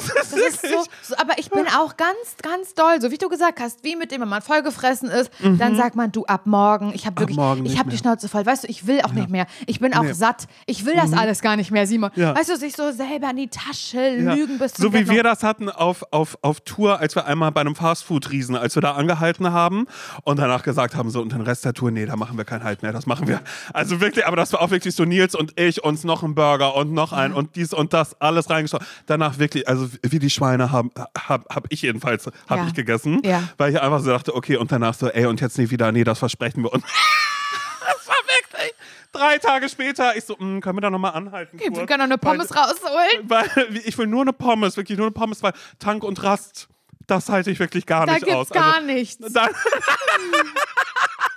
Speaker 2: Das ist,
Speaker 1: Das ist so, so, aber ich bin auch ganz, ganz doll, so wie du gesagt hast, wie mit dem, wenn man vollgefressen ist, dann sagt man, du ab morgen, ich habe wirklich, ich habe die. Schnauze voll, weißt du, ich will auch nicht mehr. Ich bin auch
Speaker 2: Nee.
Speaker 1: satt. Ich will das alles gar nicht mehr, Simon.
Speaker 2: Ja.
Speaker 1: Weißt du, sich so selber in die Tasche
Speaker 2: Ja.
Speaker 1: lügen bis zum
Speaker 2: So wie wir das hatten auf, auf, auf Tour, als wir einmal bei einem Fastfood-Riesen, als wir da angehalten haben und danach gesagt haben, so und den Rest der Tour, nee, da machen wir keinen Halt mehr, das machen wir. Also wirklich, aber das war auch wirklich so Nils und ich, uns noch ein Burger und noch ein und dies und das, alles reingeschaut. Danach wirklich, also wie die Schweine haben, hab, hab ich jedenfalls, hab
Speaker 1: Ja.
Speaker 2: ich gegessen,
Speaker 1: Ja.
Speaker 2: weil ich einfach so dachte, okay, und danach so, ey, und jetzt nie wieder, nee, das versprechen wir uns. <laughs> das war wirklich drei Tage später, ich so, "Mm, können wir da nochmal anhalten? Kurz?"
Speaker 1: will gerne noch eine
Speaker 2: Weil-
Speaker 1: Pommes rausholen.
Speaker 2: weil ich will nur eine Pommes, wirklich nur eine Pommes, weil Tank und Rast, das halte ich wirklich gar
Speaker 1: Da
Speaker 2: nicht
Speaker 1: gibt's
Speaker 2: aus.
Speaker 1: gar
Speaker 2: also,
Speaker 1: nichts.
Speaker 2: Dann, <laughs> <laughs>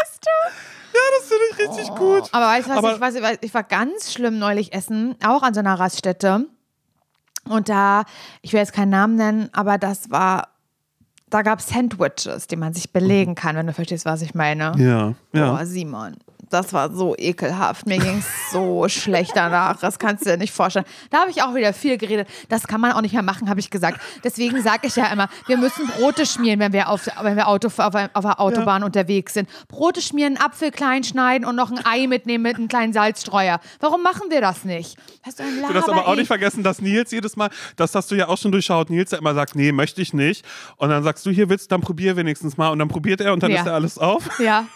Speaker 1: Weißt du?
Speaker 2: ja, das finde ich richtig gut.
Speaker 1: Aber weißt du was,
Speaker 2: Aber-
Speaker 1: ich, weiß, ich, weiß, ich war ganz schlimm neulich essen, auch an so einer Raststätte. Und da, ich will jetzt keinen Namen nennen, aber das war, da gab es Sandwiches, die man sich belegen kann, wenn du verstehst, was ich meine.
Speaker 2: Ja, ja.
Speaker 1: Boah, Simon, das war so ekelhaft. Mir ging es so <laughs> schlecht danach. Das kannst du dir nicht vorstellen. Da habe ich auch wieder viel geredet. Das kann man auch nicht mehr machen, habe ich gesagt. Deswegen sage ich ja immer, wir müssen Brote schmieren, wenn wir auf, wenn wir Auto, auf, auf der Autobahn unterwegs sind. Brote schmieren, Apfel klein schneiden und noch ein Ei mitnehmen mit einem kleinen Salzstreuer. Warum machen wir das nicht? Hast du
Speaker 2: darfst aber auch nicht vergessen, dass Nils jedes Mal, das hast du ja auch schon durchschaut, Nils der immer sagt, nee, möchte ich nicht. Und dann sagst du, hier willst du, dann probier wenigstens mal. Und dann probiert er und dann
Speaker 1: Ja.
Speaker 2: isst er alles auf.
Speaker 1: Ja.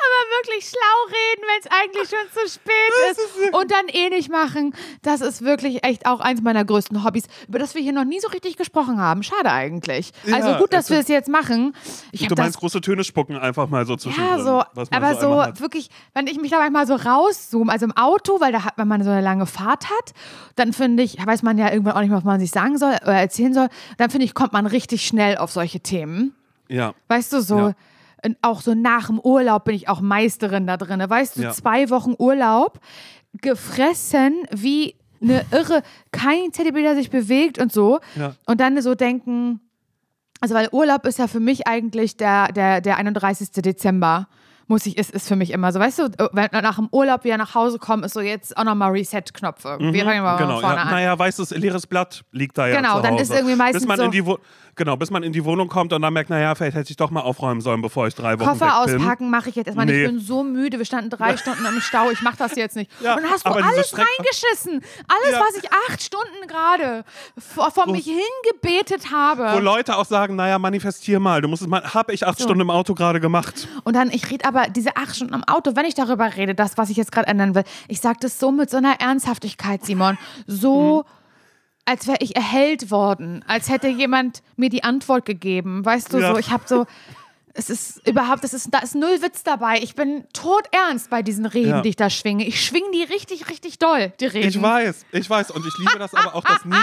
Speaker 1: Aber wirklich schlau reden, wenn es eigentlich schon zu spät ist. Und dann eh nicht machen. Das ist wirklich echt auch eins meiner größten Hobbys, über das wir hier noch nie so richtig gesprochen haben. Schade eigentlich.
Speaker 2: Ja,
Speaker 1: also gut, dass wir es jetzt machen. Ich
Speaker 2: Du meinst große Töne spucken einfach mal so zwischendrin.
Speaker 1: ja, so, aber
Speaker 2: so,
Speaker 1: so wirklich, wenn ich mich da manchmal so rauszoome, also im Auto, weil da hat, wenn man so eine lange Fahrt hat, dann finde ich, weiß man ja irgendwann auch nicht mehr, was man sich sagen soll oder erzählen soll, dann finde ich, kommt man richtig schnell auf solche Themen.
Speaker 2: Ja.
Speaker 1: Weißt du, so,
Speaker 2: Ja.
Speaker 1: Auch so nach dem Urlaub bin ich auch Meisterin da drin. Weißt du,
Speaker 2: Ja.
Speaker 1: zwei Wochen Urlaub, gefressen wie eine Irre, kein Zentimeter sich bewegt und so.
Speaker 2: Ja.
Speaker 1: Und dann so denken, also weil Urlaub ist ja für mich eigentlich der, der, der 31. Dezember. Muss ich, ist, ist für mich immer so, weißt du, wenn nach dem Urlaub wieder nach Hause kommen, ist so jetzt auch nochmal Reset-Knopf irgendwie. Wir fangen mal
Speaker 2: Genau,
Speaker 1: vorne
Speaker 2: ja.
Speaker 1: an.
Speaker 2: Naja, weißes leeres Blatt liegt da ja
Speaker 1: Genau, dann ist irgendwie meistens
Speaker 2: bis man
Speaker 1: so-
Speaker 2: in die Wo Genau, bis man in die Wohnung kommt und dann merkt, naja, vielleicht hätte ich doch mal aufräumen sollen, bevor ich drei Wochen
Speaker 1: Koffer
Speaker 2: weg bin.
Speaker 1: auspacken mache ich jetzt erstmal
Speaker 2: Nee.
Speaker 1: nicht. Ich bin so müde. Wir standen drei <laughs> Stunden im Stau. Ich mache das jetzt nicht. <laughs>
Speaker 2: Ja,
Speaker 1: und dann hast du alles reingeschissen. Alles,
Speaker 2: Ja.
Speaker 1: was ich acht Stunden gerade vor, vor mich hingebetet
Speaker 2: Wo
Speaker 1: habe.
Speaker 2: Leute auch sagen, naja, manifestier mal. Du musst es mal, hab ich acht Stunden im Auto gerade gemacht.
Speaker 1: Und dann, ich rede aber diese acht Stunden am Auto, wenn ich darüber rede, das, was ich jetzt gerade ändern will, ich sage das so mit so einer Ernsthaftigkeit, Simon. So. Als wäre ich erhellt worden, als hätte jemand mir die Antwort gegeben. Weißt du,
Speaker 2: Ja.
Speaker 1: so, ich habe so, es ist überhaupt, es ist, da ist null Witz dabei. Ich bin todernst bei diesen Reden,
Speaker 2: Ja.
Speaker 1: die ich da schwinge. Ich schwinge die richtig, richtig doll, die Reden.
Speaker 2: Ich weiß, ich weiß. Und ich liebe das aber auch, dass Nils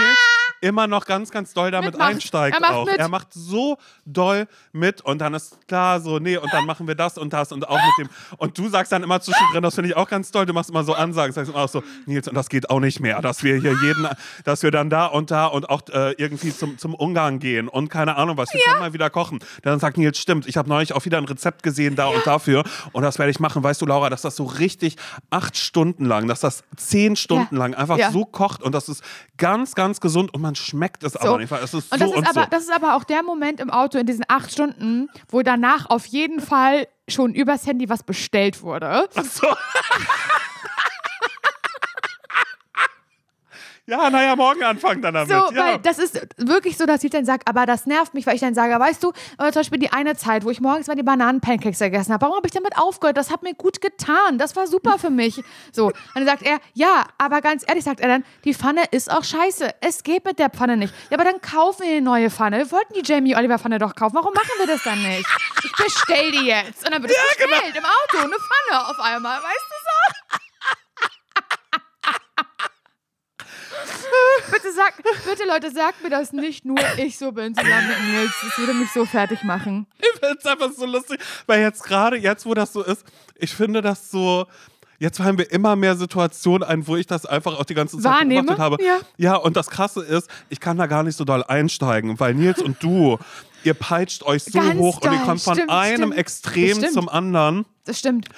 Speaker 2: immer noch ganz, ganz doll damit
Speaker 1: Mitmacht.
Speaker 2: einsteigt.
Speaker 1: Er macht
Speaker 2: auch.
Speaker 1: mit.
Speaker 2: Er macht so doll mit und dann ist klar so, nee, und dann machen wir das und das und auch mit dem. Und du sagst dann immer zwischendrin, das finde ich auch ganz toll, du machst immer so Ansagen, sagst immer auch so, Nils, und das geht auch nicht mehr, dass wir hier jeden, dass wir dann da und da und auch äh, irgendwie zum, zum Ungarn gehen und keine Ahnung was, wir können mal wieder kochen. Dann sagt Nils, stimmt, ich habe neulich auch wieder ein Rezept gesehen da und dafür und das werde ich machen. Weißt du, Laura, dass das so richtig acht Stunden lang, dass das zehn Stunden
Speaker 1: Ja.
Speaker 2: lang einfach
Speaker 1: Ja.
Speaker 2: so kocht und das ist ganz, ganz gesund und man schmeckt es aber nicht, es ist
Speaker 1: und
Speaker 2: so
Speaker 1: das ist,
Speaker 2: und
Speaker 1: aber,
Speaker 2: so.
Speaker 1: das ist aber auch der Moment im Auto in diesen acht Stunden, wo danach auf jeden Fall schon übers Handy was bestellt wurde.
Speaker 2: Ach so. <laughs> Ja, naja, morgen anfangen dann damit.
Speaker 1: So,
Speaker 2: ja.
Speaker 1: weil das ist wirklich so, dass ich dann sage, aber das nervt mich, weil ich dann sage, weißt du, zum Beispiel die eine Zeit, wo ich morgens mal die Bananen-Pancakes gegessen habe, warum habe ich damit aufgehört? Das hat mir gut getan, das war super für mich. So, und dann sagt er, ja, aber ganz ehrlich, sagt er dann, die Pfanne ist auch scheiße, es geht mit der Pfanne nicht. Ja, aber dann kaufen wir eine neue Pfanne. Wir wollten die Jamie Oliver Pfanne doch kaufen, warum machen wir das dann nicht? Ich bestell die jetzt. Und dann wird es
Speaker 2: genau.
Speaker 1: bestellt im Auto, eine Pfanne auf einmal, weißt du so? Bitte Leute, sagt mir, dass nicht nur ich so bin zusammen mit Nils. Das würde mich so fertig machen.
Speaker 2: Ich finde es einfach so lustig, weil jetzt gerade, jetzt wo das so ist, ich finde das so. Jetzt fallen wir immer mehr Situationen ein, wo ich das einfach auch die ganze Zeit
Speaker 1: Wahrnehme?
Speaker 2: beobachtet habe.
Speaker 1: Ja.
Speaker 2: ja, und das Krasse ist, ich kann da gar nicht so doll einsteigen, weil Nils und du, ihr peitscht euch so
Speaker 1: Ganz
Speaker 2: hoch und ihr
Speaker 1: doll,
Speaker 2: kommt von
Speaker 1: stimmt,
Speaker 2: einem
Speaker 1: stimmt.
Speaker 2: Extrem zum anderen.
Speaker 1: Das stimmt.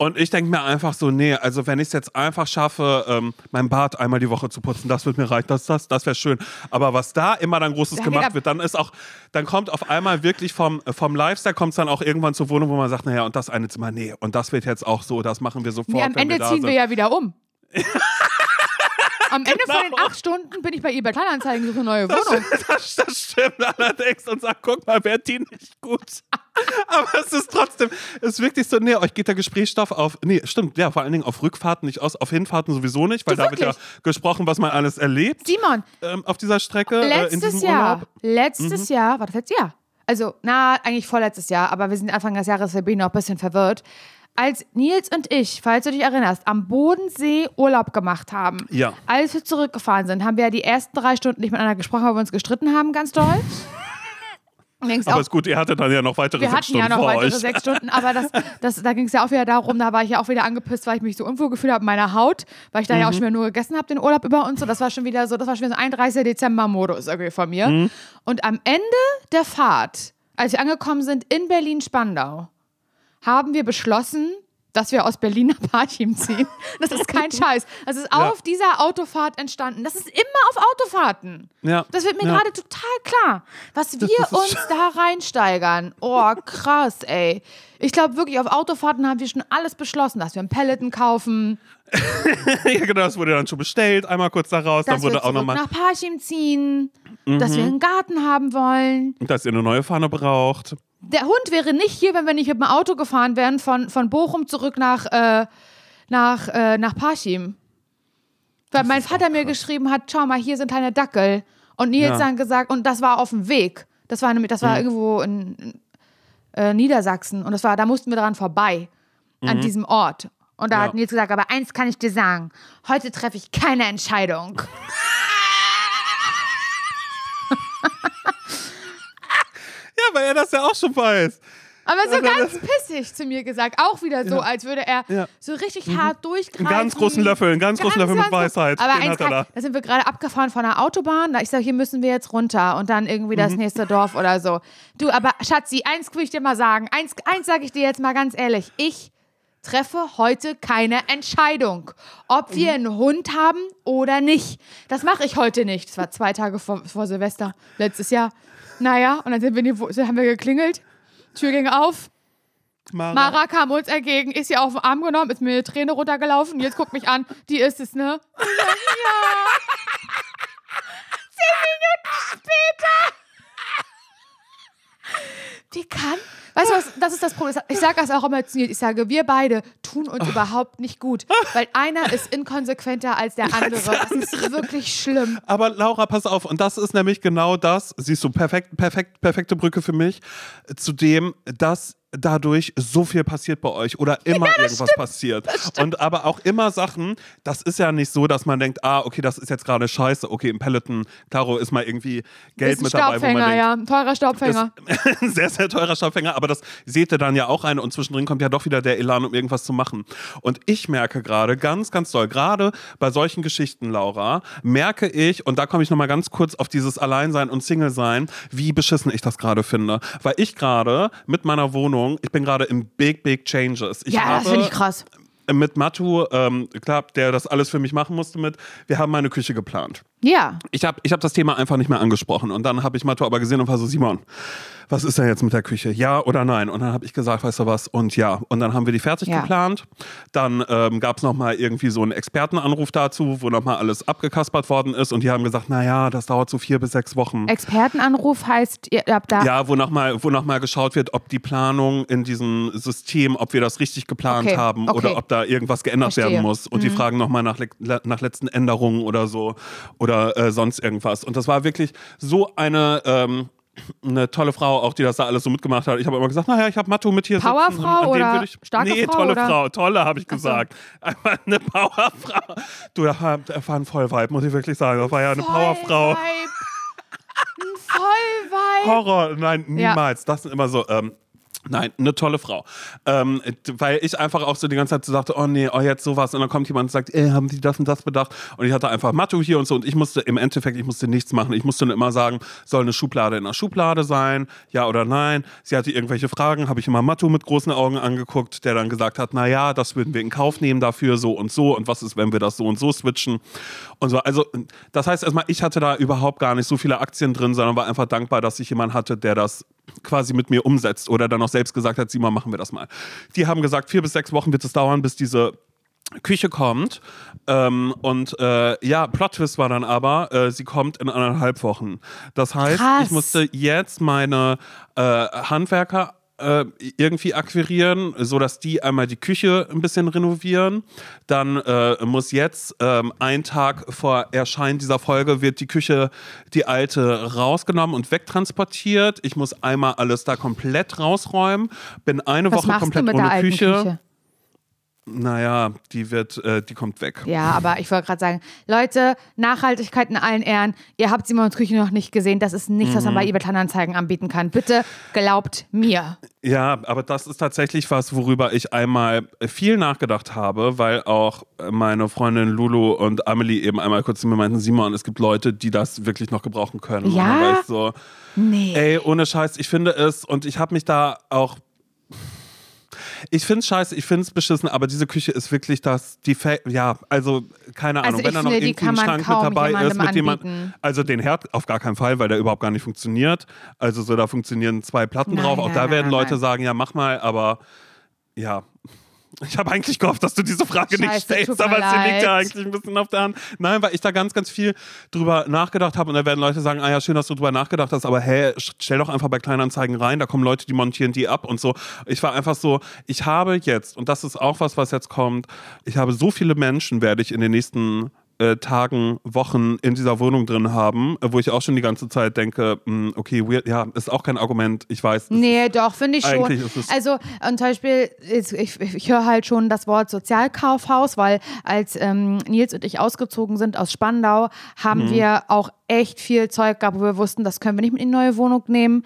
Speaker 2: Und ich denke mir einfach so, nee, also wenn ich es jetzt einfach schaffe, ähm, mein Bad einmal die Woche zu putzen, das wird mir reichen, das, das, das wäre schön. Aber was da immer dann Großes
Speaker 1: Ja,
Speaker 2: gemacht wird, dann ist auch, dann kommt auf einmal wirklich vom, vom Lifestyle, kommt es dann auch irgendwann zur Wohnung, wo man sagt, naja, und das eine Zimmer, nee, und das wird jetzt auch so, das machen wir sofort.
Speaker 1: Nee, am Ende
Speaker 2: wir
Speaker 1: ziehen
Speaker 2: sind.
Speaker 1: wir ja wieder um. <laughs> Am Ende von den
Speaker 2: Genau.
Speaker 1: acht Stunden bin ich bei eBay Kleinanzeigen suche eine neue
Speaker 2: Das,
Speaker 1: Wohnung.
Speaker 2: das, <laughs> das stimmt allerdings und sagt, guck mal, wer die nicht gut. <laughs> <laughs> Aber es ist trotzdem, es ist wirklich so, nee, euch geht der Gesprächsstoff auf, nee, stimmt, ja, vor allen Dingen auf Rückfahrten nicht aus, auf Hinfahrten sowieso nicht, weil
Speaker 1: Du,
Speaker 2: da wird ja gesprochen, was man alles erlebt
Speaker 1: Simon,
Speaker 2: ähm, auf dieser Strecke. äh,
Speaker 1: letztes
Speaker 2: diesem
Speaker 1: Jahr,
Speaker 2: Urlaub.
Speaker 1: letztes Jahr, war das letztes Jahr? Also, na, eigentlich vorletztes Jahr, aber wir sind Anfang des Jahres, da bin noch ein bisschen verwirrt. Als Nils und ich, falls du dich erinnerst, am Bodensee Urlaub gemacht haben,
Speaker 2: Ja.
Speaker 1: als wir zurückgefahren sind, haben wir ja die ersten drei Stunden nicht miteinander gesprochen, weil wir uns gestritten haben, ganz doll. <laughs> Denkst
Speaker 2: Aber
Speaker 1: auch,
Speaker 2: ist gut, ihr hattet dann ja noch weitere
Speaker 1: wir
Speaker 2: sechs
Speaker 1: hatten
Speaker 2: Stunden
Speaker 1: ja noch weitere
Speaker 2: euch.
Speaker 1: sechs <laughs> Stunden, aber das, das, da ging es ja auch wieder darum, da war ich ja auch wieder angepisst, weil ich mich so unwohl gefühlt habe in meiner Haut, weil ich da
Speaker 2: Mhm.
Speaker 1: ja auch schon wieder nur gegessen habe, den Urlaub über und so. Das war schon wieder so, das war schon wieder so ein 31. Dezember-Modus irgendwie von mir.
Speaker 2: Mhm.
Speaker 1: Und am Ende der Fahrt, als wir angekommen sind in Berlin-Spandau, haben wir beschlossen, dass wir aus Berlin nach <laughs> Parchim ziehen. Das ist kein <laughs> Scheiß. Das ist
Speaker 2: Ja.
Speaker 1: auf dieser Autofahrt entstanden. Das ist immer auf Autofahrten.
Speaker 2: Ja.
Speaker 1: Das wird mir
Speaker 2: Ja.
Speaker 1: gerade total klar, was wir uns da reinsteigern. Oh, krass, ey. Ich glaube wirklich, auf Autofahrten haben wir schon alles beschlossen, dass wir einen Pelleten kaufen, <laughs>
Speaker 2: ja, genau, das wurde dann schon bestellt, einmal kurz daraus, dann
Speaker 1: dass
Speaker 2: wurde
Speaker 1: wir
Speaker 2: auch nochmal,
Speaker 1: nach Parchim ziehen, dass
Speaker 2: Mhm.
Speaker 1: wir einen Garten haben wollen.
Speaker 2: dass ihr eine neue Fahne braucht.
Speaker 1: Der Hund wäre nicht hier, wenn wir nicht mit dem Auto gefahren wären von, von Bochum zurück nach, äh, nach, äh, nach Parchim. Weil mein Vater mir geschrieben hat, schau mal, hier sind kleine Dackel. Und Nils
Speaker 2: Ja. Mhm.
Speaker 1: dann gesagt, und das war auf dem Weg. Das war, nämlich- das war irgendwo in, in äh, Niedersachsen. Und das war, da mussten wir dran vorbei, an diesem Ort. Und da
Speaker 2: Mhm. Ja.
Speaker 1: hat Nils gesagt, aber eins kann ich dir sagen, heute treffe ich keine Entscheidung. <laughs>
Speaker 2: weil er das ja auch schon weiß.
Speaker 1: Aber so
Speaker 2: dann-
Speaker 1: ganz pissig zu mir gesagt. Auch wieder so,
Speaker 2: Ja.
Speaker 1: als würde er
Speaker 2: Ja.
Speaker 1: so richtig hart durchgreifen.
Speaker 2: Einen ganz großen Löffel, einen ganz großen Löffel mit
Speaker 1: ganz.
Speaker 2: Weisheit.
Speaker 1: Aber eins kann,
Speaker 2: da.
Speaker 1: da sind wir gerade abgefahren von der Autobahn. Da ich sage, hier müssen wir jetzt runter und dann irgendwie das
Speaker 2: Mhm.
Speaker 1: nächste Dorf oder so. Du, aber Schatzi, eins will ich dir mal sagen. Eins, eins sage ich dir jetzt mal ganz ehrlich. Ich treffe heute keine Entscheidung, ob wir
Speaker 2: Mhm.
Speaker 1: einen Hund haben oder nicht. Das mache ich heute nicht. Das war zwei Tage vor, vor Silvester letztes Jahr. Naja, und dann sind wir in die, haben wir geklingelt. Tür ging auf.
Speaker 2: Mara.
Speaker 1: Mara kam uns entgegen, ist sie auf den Arm genommen, ist mir eine Träne runtergelaufen. Jetzt guckt mich an, die ist es, ne? Und sag, ja. <laughs> Zehn Minuten später. Wie kann? Weißt du was, das ist das Problem. Ich sage das auch immer zu Nils. Ich sage, wir beide tun uns überhaupt nicht gut. Weil einer ist inkonsequenter als der andere. Das ist wirklich schlimm.
Speaker 2: Aber Laura, pass auf, und das ist nämlich genau das, siehst du, perfekt, perfekt, perfekte Brücke für mich, zu dem, dass dadurch so viel passiert bei euch oder immer irgendwas passiert. Und aber auch immer Sachen, das ist ja nicht so, dass man denkt, ah, okay, das ist jetzt gerade scheiße, okay, im Peloton, klaro, ist mal irgendwie Geld mit dabei, wo man
Speaker 1: Staubfänger,
Speaker 2: denkt,
Speaker 1: ja. Teurer Staubfänger. <laughs>
Speaker 2: sehr, sehr teurer Staubfänger, aber das seht ihr dann ja auch ein und zwischendrin kommt ja doch wieder der Elan, um irgendwas zu machen. Und ich merke gerade ganz, ganz doll, gerade bei solchen Geschichten, Laura, merke ich, und da komme ich nochmal ganz kurz auf dieses Alleinsein und Single-Sein, wie beschissen ich das gerade finde. Weil ich gerade mit meiner Wohnung, ich bin gerade im Big, Big Changes. Ich
Speaker 1: ja, das finde ich krass.
Speaker 2: mit Matu, ähm, klar, der das alles für mich machen musste mit, wir haben meine Küche geplant.
Speaker 1: Ja.
Speaker 2: Ich habe ich hab das Thema einfach nicht mehr angesprochen. Und dann habe ich Matto aber gesehen und war so, Simon, was ist denn jetzt mit der Küche? Ja oder nein? Und dann habe ich gesagt, weißt du was? Und ja. Und dann haben wir die fertig
Speaker 1: Ja.
Speaker 2: geplant. Dann ähm, gab es nochmal irgendwie so einen Expertenanruf dazu, wo nochmal alles abgekaspert worden ist. Und die haben gesagt, naja, das dauert so vier bis sechs Wochen.
Speaker 1: Expertenanruf heißt, ihr habt da.
Speaker 2: Ja, wo nochmal wo noch mal geschaut wird, ob die Planung in diesem System, ob wir das richtig geplant
Speaker 1: Okay,
Speaker 2: haben
Speaker 1: okay.
Speaker 2: oder ob da irgendwas geändert
Speaker 1: Verstehe. Mhm.
Speaker 2: werden muss. Und die fragen nochmal nach, nach letzten Änderungen oder so oder äh, sonst irgendwas. Und das war wirklich so eine. Ähm, eine tolle Frau, auch die das da alles so mitgemacht hat. Ich habe immer gesagt, naja, ich habe Matto mit hier
Speaker 1: Powerfrau oder
Speaker 2: ich,
Speaker 1: starke
Speaker 2: Nee,
Speaker 1: Frau,
Speaker 2: tolle
Speaker 1: oder?
Speaker 2: Frau, tolle, habe ich
Speaker 1: so.
Speaker 2: gesagt. <laughs> Einfach eine Powerfrau. Du, das war, das war ein Vollvibe, muss ich wirklich sagen. Das war ja eine Powerfrau.
Speaker 1: Vollvibe. Ein Vollvibe.
Speaker 2: Horror, nein,
Speaker 1: Ja.
Speaker 2: niemals. Das sind immer so, ähm, nein, eine tolle Frau. Ähm, weil ich einfach auch so die ganze Zeit so dachte, oh nee, oh jetzt sowas. Und dann kommt jemand und sagt, ey, haben die das und das bedacht? Und ich hatte einfach Matto hier und so. Und ich musste im Endeffekt, ich musste nichts machen. Ich musste nur immer sagen, soll eine Schublade in der Schublade sein? Ja oder nein? Sie hatte irgendwelche Fragen, habe ich immer Matto mit großen Augen angeguckt, der dann gesagt hat, naja, das würden wir in Kauf nehmen dafür, so und so. Und was ist, wenn wir das so und so switchen? Und so, also das heißt erstmal, ich hatte da überhaupt gar nicht so viele Aktien drin, sondern war einfach dankbar, dass ich jemanden hatte, der das quasi mit mir umsetzt oder dann auch selbst gesagt hat, Simon, machen wir das mal. Die haben gesagt, vier bis sechs Wochen wird es dauern, bis diese Küche kommt. Ähm, und äh, ja, Plot-Twist war dann aber, äh, sie kommt in anderthalb Wochen. Das heißt,
Speaker 1: Krass.
Speaker 2: ich musste jetzt meine äh, Handwerker äh, irgendwie akquirieren, sodass die einmal die Küche ein bisschen renovieren. Dann äh, muss jetzt ähm, ein Tag vor Erscheinen dieser Folge wird die Küche, die alte, rausgenommen und wegtransportiert. Ich muss einmal alles da komplett rausräumen. Bin eine
Speaker 1: Was
Speaker 2: Woche
Speaker 1: machst du
Speaker 2: komplett
Speaker 1: mit
Speaker 2: ohne
Speaker 1: der alten
Speaker 2: Küche.
Speaker 1: Küche?
Speaker 2: Naja, die wird, äh, die kommt weg.
Speaker 1: Ja, aber ich wollte gerade sagen, Leute, Nachhaltigkeit in allen Ehren. Ihr habt Simons Küche noch nicht gesehen. Das ist nichts, was man
Speaker 2: Mhm.
Speaker 1: bei eBay Kleinanzeigen anbieten kann. Bitte glaubt mir.
Speaker 2: Ja, aber das ist tatsächlich was, worüber ich einmal viel nachgedacht habe, weil auch meine Freundin Lulu und Amelie eben einmal kurz zu mir meinten, Simon, es gibt Leute, die das wirklich noch gebrauchen können. Und
Speaker 1: Ja?
Speaker 2: ich so,
Speaker 1: Nee.
Speaker 2: ey, ohne Scheiß, ich finde es und ich habe mich da auch ich finde es scheiße, ich finde es beschissen, aber diese Küche ist wirklich das, die, Fa ja, also keine
Speaker 1: Also
Speaker 2: Ahnung,
Speaker 1: ich
Speaker 2: wenn da noch irgendwie ein Schrank mit dabei ist, mit jemand,
Speaker 1: anbieten.
Speaker 2: also den Herd auf gar keinen Fall, weil der überhaupt gar nicht funktioniert. Also so, da funktionieren zwei Platten
Speaker 1: Nein,
Speaker 2: drauf, auch
Speaker 1: nein,
Speaker 2: da werden
Speaker 1: nein,
Speaker 2: Leute sagen, ja, mach mal, aber ja. Ich habe eigentlich gehofft, dass du diese Frage nicht
Speaker 1: Scheiße,
Speaker 2: stellst,
Speaker 1: tut
Speaker 2: aber sie liegt ja eigentlich ein bisschen auf der Hand. Nein, weil ich da ganz, ganz viel drüber nachgedacht habe und da werden Leute sagen, ah ja, schön, dass du drüber nachgedacht hast, aber hä, stell doch einfach bei Kleinanzeigen rein, da kommen Leute, die montieren die ab und so. Ich war einfach so, ich habe jetzt, und das ist auch was, was jetzt kommt, ich habe so viele Menschen, werde ich in den nächsten äh, Tagen, Wochen in dieser Wohnung drin haben, äh, wo ich auch schon die ganze Zeit denke, mh, okay, weird, ja, ist auch kein Argument, ich weiß.
Speaker 1: Nee, doch, finde ich schon. Also, zum Beispiel, ist- ich, ich höre halt schon das Wort Sozialkaufhaus, weil als ähm, Nils und ich ausgezogen sind aus Spandau, haben
Speaker 2: Mhm.
Speaker 1: wir auch echt viel Zeug gehabt, wo wir wussten, das können wir nicht mit in die neue Wohnung nehmen.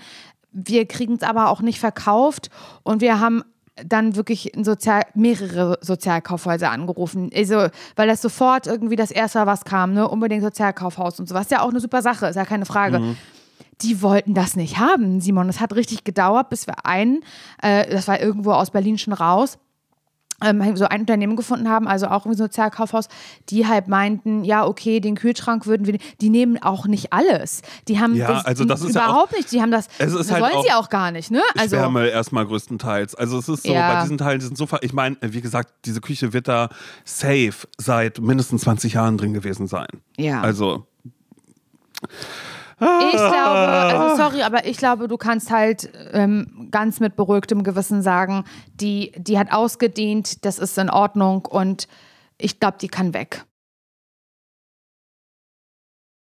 Speaker 1: Wir kriegen es aber auch nicht verkauft und wir haben dann wirklich Sozial mehrere Sozialkaufhäuser angerufen. Also, weil das sofort irgendwie das erste war, was kam, ne? Unbedingt Sozialkaufhaus und so. Was ja auch eine super Sache, ist ja keine Frage
Speaker 2: Mhm.
Speaker 1: die wollten das nicht haben, Simon. Es hat richtig gedauert, bis wir einen, äh, das war irgendwo aus Berlin schon raus, so ein Unternehmen gefunden haben, also auch ein Sozialkaufhaus, die halt meinten, ja, okay, den Kühlschrank würden wir, die nehmen auch nicht alles. Die haben
Speaker 2: Ja, also das ist ja
Speaker 1: überhaupt nicht, die haben das,
Speaker 2: Es ist
Speaker 1: das
Speaker 2: halt
Speaker 1: wollen
Speaker 2: auch
Speaker 1: sie auch gar nicht, ne? Also,
Speaker 2: Schwärme erstmal größtenteils. Also es ist so,
Speaker 1: Ja.
Speaker 2: bei diesen Teilen, die sind so, ver- ich meine, wie gesagt, diese Küche wird da safe seit mindestens 20 Jahren drin gewesen sein.
Speaker 1: ja.
Speaker 2: Also,
Speaker 1: Ich glaube, also sorry, aber ich glaube, du kannst halt ähm, ganz mit beruhigtem Gewissen sagen, die, die hat ausgedient, das ist in Ordnung und ich glaube, die kann weg.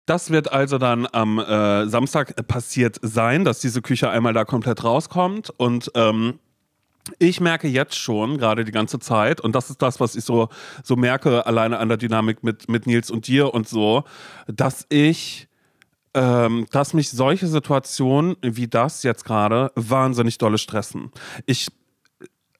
Speaker 2: das wird also dann am äh, Samstag passiert sein, dass diese Küche einmal da komplett rauskommt und ähm, ich merke jetzt schon, gerade die ganze Zeit, und das ist das, was ich so, so merke, alleine an der Dynamik mit, mit Nils und dir und so, dass ich, ähm, dass mich solche Situationen wie das jetzt gerade wahnsinnig dolle stressen. Ich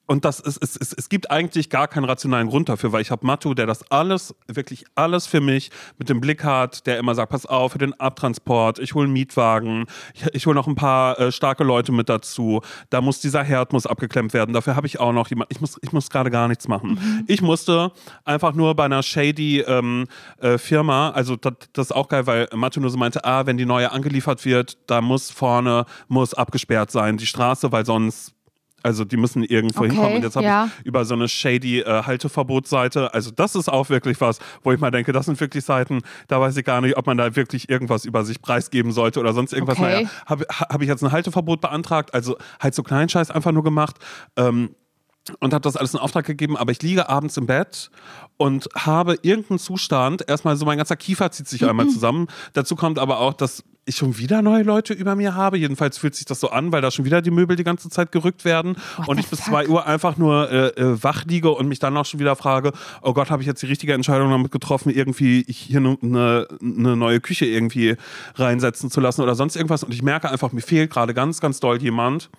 Speaker 2: und das ist, es, es, es gibt eigentlich gar keinen rationalen Grund dafür, weil ich habe Matu, der das alles, wirklich alles für mich mit dem Blick hat, der immer sagt, pass auf, für den Abtransport, ich hole einen Mietwagen, ich, ich hole noch ein paar äh, starke Leute mit dazu, da muss dieser Herd muss abgeklemmt werden, dafür habe ich auch noch jemand, ich muss, ich muss gerade gar nichts machen. Mhm. Ich musste einfach nur bei einer shady ähm, äh, Firma, also das, das ist auch geil, weil Matu nur so meinte, ah, wenn die neue angeliefert wird, da muss vorne, muss abgesperrt sein, die Straße, weil sonst also die müssen irgendwo okay, hinkommen. Und jetzt habe ja. ich über so eine shady äh, Halteverbotsseite, also das ist auch wirklich was, wo ich mal denke, das sind wirklich Seiten, da weiß ich gar nicht, ob man da wirklich irgendwas über sich preisgeben sollte oder sonst irgendwas. Okay. Naja, habe hab ich jetzt ein Halteverbot beantragt, also halt so kleinen Scheiß einfach nur gemacht. Ähm, und habe das alles in Auftrag gegeben, aber ich liege abends im Bett und habe irgendeinen Zustand, erstmal so mein ganzer Kiefer zieht sich einmal zusammen. Dazu kommt aber auch, dass ich schon wieder neue Leute über mir habe. Jedenfalls fühlt sich das so an, weil da schon wieder die Möbel die ganze Zeit gerückt werden What und ich bis 2 Uhr einfach nur äh, äh, wach liege und mich dann auch schon wieder frage, oh Gott, habe ich jetzt die richtige Entscheidung damit getroffen, irgendwie hier eine, eine neue Küche irgendwie reinsetzen zu lassen oder sonst irgendwas. Und ich merke einfach, mir fehlt gerade ganz, ganz doll jemand,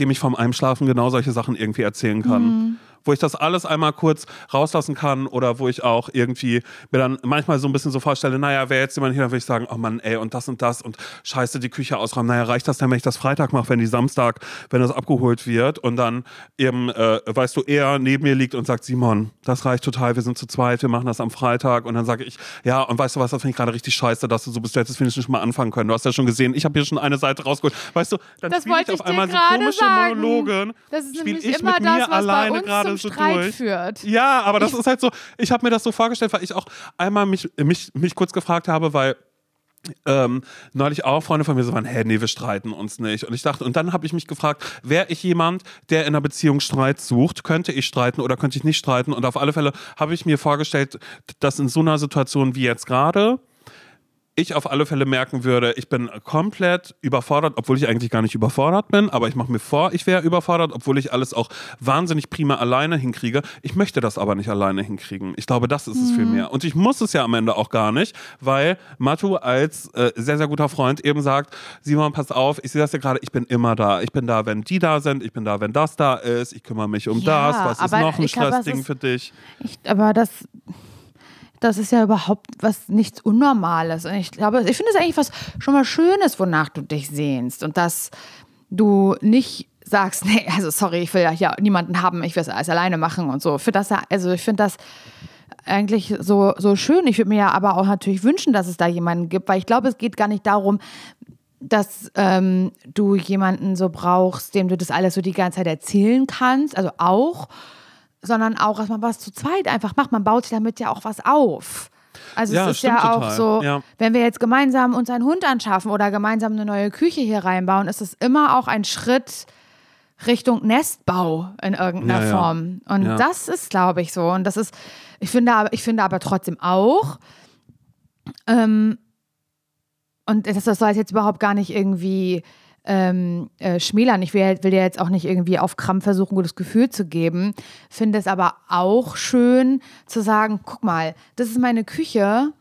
Speaker 2: dem ich vom Einschlafen genau solche Sachen irgendwie erzählen kann. Mhm wo ich das alles einmal kurz rauslassen kann oder wo ich auch irgendwie mir dann manchmal so ein bisschen so vorstelle, naja, wäre jetzt jemand hier, dann würde ich sagen, oh Mann, ey, und das und das und scheiße, die Küche ausräumen. Naja, reicht das denn, wenn ich das Freitag mache, wenn die Samstag, wenn das abgeholt wird und dann eben, äh, weißt du, er neben mir liegt und sagt, Simon, das reicht total, wir sind zu zweit, wir machen das am Freitag und dann sage ich, ja, und weißt du was, das finde ich gerade richtig scheiße, dass du so bist, du hättest wenigstens schon mal anfangen können. Du hast ja schon gesehen, ich habe hier schon eine Seite rausgeholt. Weißt du, dann spiele ich auf einmal so komische sagen. Monologe. Das ist nämlich ich immer mit das, mir alleine gerade so durch. Führt. Ja, aber das ich ist halt so, ich habe mir das so vorgestellt, weil ich auch einmal mich, mich, mich kurz gefragt habe, weil ähm, neulich auch Freunde von mir so waren, hä, nee, wir streiten uns nicht. Und ich dachte, und dann habe ich mich gefragt, wäre ich jemand, der in einer Beziehung Streit sucht, könnte ich streiten oder könnte ich nicht streiten? Und auf alle Fälle habe ich mir vorgestellt, dass in so einer Situation wie jetzt gerade, ich auf alle Fälle merken würde, ich bin komplett überfordert, obwohl ich eigentlich gar nicht überfordert bin, aber ich mache mir vor, ich wäre überfordert, obwohl ich alles auch wahnsinnig prima alleine hinkriege. Ich möchte das aber nicht alleine hinkriegen. Ich glaube, das ist mhm. es viel mehr. Und ich muss es ja am Ende auch gar nicht, weil Matu als äh, sehr, sehr guter Freund eben sagt, Simon, pass auf, ich sehe das ja gerade, ich bin immer da. Ich bin da, wenn die da sind, ich bin da, wenn das da ist, ich kümmere mich um ja, das, was ist noch ein Stressding für dich?
Speaker 1: Ich, aber das das ist ja überhaupt was nichts Unnormales. Und ich glaube, ich finde es eigentlich was schon mal Schönes, wonach du dich sehnst. Und dass du nicht sagst, <laughs> nee, also sorry, ich will ja hier niemanden haben, ich will es alles alleine machen und so. Für das, also ich finde das eigentlich so, so schön. Ich würde mir ja aber auch natürlich wünschen, dass es da jemanden gibt, weil ich glaube, es geht gar nicht darum, dass ähm, du jemanden so brauchst, dem du das alles so die ganze Zeit erzählen kannst, also auch, sondern auch, dass man was zu zweit einfach macht. Man baut sich damit ja auch was auf. Also ja, es ist ja auch total. so, ja. wenn wir jetzt gemeinsam uns einen Hund anschaffen oder gemeinsam eine neue Küche hier reinbauen, ist es immer auch ein Schritt Richtung Nestbau in irgendeiner ja, Form. Und das ist, glaube ich, so. Und das ist, ich finde aber, ich finde aber trotzdem auch, ähm, und das soll jetzt überhaupt gar nicht irgendwie ähm, äh, schmälern. Ich will, will dir jetzt auch nicht irgendwie auf Krampf versuchen, gutes Gefühl zu geben. Finde es aber auch schön zu sagen, guck mal, das ist meine Küche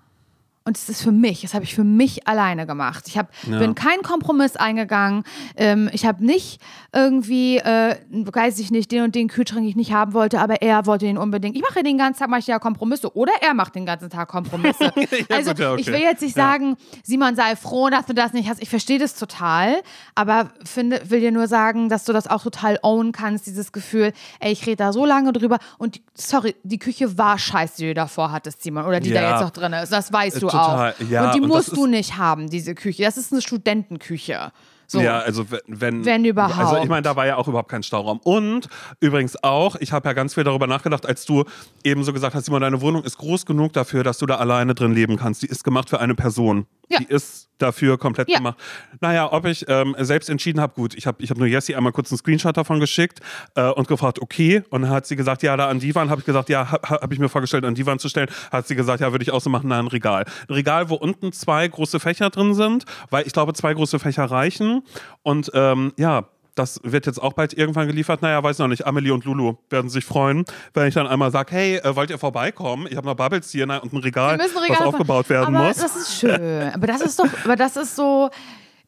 Speaker 1: und es ist für mich, das habe ich für mich alleine gemacht. Ich hab, ja. bin keinen Kompromiss eingegangen. Ähm, ich habe nicht irgendwie, äh, weiß ich nicht, den und den Kühlschrank ich nicht haben wollte, aber er wollte den unbedingt. Ich mache den ganzen Tag mache ich ja Kompromisse oder er macht den ganzen Tag Kompromisse. <laughs> ja, also gut, ja, okay. ich will jetzt nicht sagen, Simon sei froh, dass du das nicht hast. Ich verstehe das total, aber finde, will dir nur sagen, dass du das auch total own kannst, dieses Gefühl, ey, ich rede da so lange drüber und sorry, die Küche war scheiße, die du davor hattest, Simon, oder die da jetzt noch drin ist. Das weißt du Total, auch. Ja, und die und musst du nicht haben, diese Küche. Das ist eine Studentenküche. So.
Speaker 2: Ja, also wenn,
Speaker 1: wenn überhaupt.
Speaker 2: Also ich meine, da war ja auch überhaupt kein Stauraum. Und übrigens auch, ich habe ja ganz viel darüber nachgedacht, als du eben so gesagt hast, Simon, deine Wohnung ist groß genug dafür, dass du da alleine drin leben kannst. Die ist gemacht für eine Person. Ja. Die ist dafür komplett ja. gemacht. Naja, ob ich ähm, selbst entschieden habe, gut, ich habe ich hab nur Jessie einmal kurz einen Screenshot davon geschickt äh, und gefragt, okay. Und dann hat sie gesagt, ja, da an die Wand, habe ich gesagt, ja, habe hab ich mir vorgestellt, an die Wand zu stellen. Hat sie gesagt, ja, würde ich auch so machen, na, ein Regal. Ein Regal, wo unten zwei große Fächer drin sind, weil ich glaube, zwei große Fächer reichen. Und ähm, ja, das wird jetzt auch bald irgendwann geliefert. Naja, weiß noch nicht. Amelie und Lulu werden sich freuen, wenn ich dann einmal sage, hey, äh, wollt ihr vorbeikommen? Ich habe noch Bubbles hier und ein Regal, ein Regal was aufgebaut werden
Speaker 1: aber
Speaker 2: muss.
Speaker 1: Das ist schön. Aber das ist doch, aber das ist so,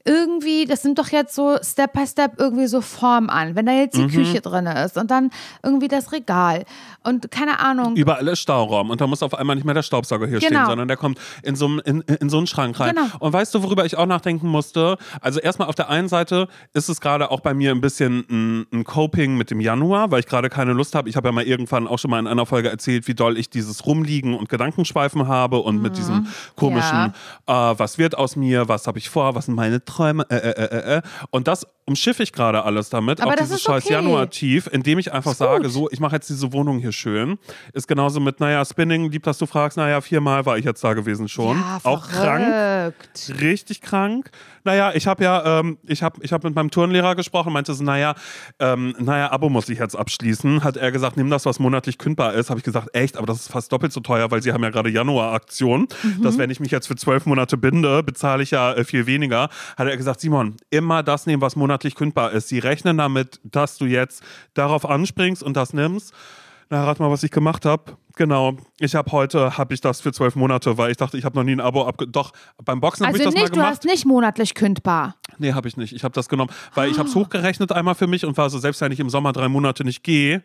Speaker 1: irgendwie, das nimmt doch jetzt so Step by Step irgendwie so Form an. Wenn da jetzt
Speaker 2: Mhm.
Speaker 1: die Küche drin ist und dann irgendwie das Regal und keine Ahnung.
Speaker 2: Überall ist Stauraum und da muss auf einmal nicht mehr der Staubsauger hier stehen,
Speaker 1: Genau.
Speaker 2: sondern der kommt in so, einen- in, in so einen Schrank rein.
Speaker 1: Genau.
Speaker 2: Und weißt du, worüber ich auch nachdenken musste? Also erstmal auf der einen Seite ist es gerade auch bei mir ein bisschen ein, ein Coping mit dem Januar, weil ich gerade keine Lust habe. Ich habe ja mal irgendwann auch schon mal in einer Folge erzählt, wie doll ich dieses Rumliegen und Gedankenschweifen habe und mit diesem komischen, äh, was wird aus mir, was habe ich vor, was sind meine Träume, äh, äh, äh, äh. Und das umschiffe ich gerade alles damit,
Speaker 1: Aber
Speaker 2: auch
Speaker 1: das
Speaker 2: dieses
Speaker 1: ist
Speaker 2: scheiß
Speaker 1: okay.
Speaker 2: Januar-Tief, indem ich einfach
Speaker 1: Ist
Speaker 2: sage,
Speaker 1: gut.
Speaker 2: so, ich mache jetzt diese Wohnung hier schön. Ist genauso mit, naja, Spinning, lieb, dass du fragst, naja, viermal war ich jetzt da gewesen schon.
Speaker 1: ja,
Speaker 2: auch krank, richtig krank. Naja, ich habe ja, ähm, ich habe ich hab mit meinem Turnlehrer gesprochen, meinte so, naja, ähm, naja, Abo muss ich jetzt abschließen. Hat er gesagt, nimm das, was monatlich kündbar ist. Habe ich gesagt, echt, aber das ist fast doppelt so teuer, weil sie haben ja gerade Januar-Aktion.
Speaker 1: Mhm.
Speaker 2: Dass wenn ich mich jetzt für zwölf Monate binde, bezahle ich ja äh, viel weniger. Hat er gesagt, Simon, immer das nehmen, was monatlich kündbar ist. Sie rechnen damit, dass du jetzt darauf anspringst und das nimmst. Na, rat mal, was ich gemacht habe. Genau. Ich habe heute, habe ich das für zwölf Monate, weil ich dachte, ich habe noch nie ein Abo abge... Doch, beim Boxen habe ich
Speaker 1: Also
Speaker 2: das mal
Speaker 1: nicht, du
Speaker 2: gemacht.
Speaker 1: hast nicht monatlich kündbar.
Speaker 2: Nee, habe ich nicht. Ich habe das genommen, weil ich habe
Speaker 1: Ah.
Speaker 2: es hochgerechnet einmal für mich und war so, selbst wenn ich im Sommer drei Monate nicht gehe,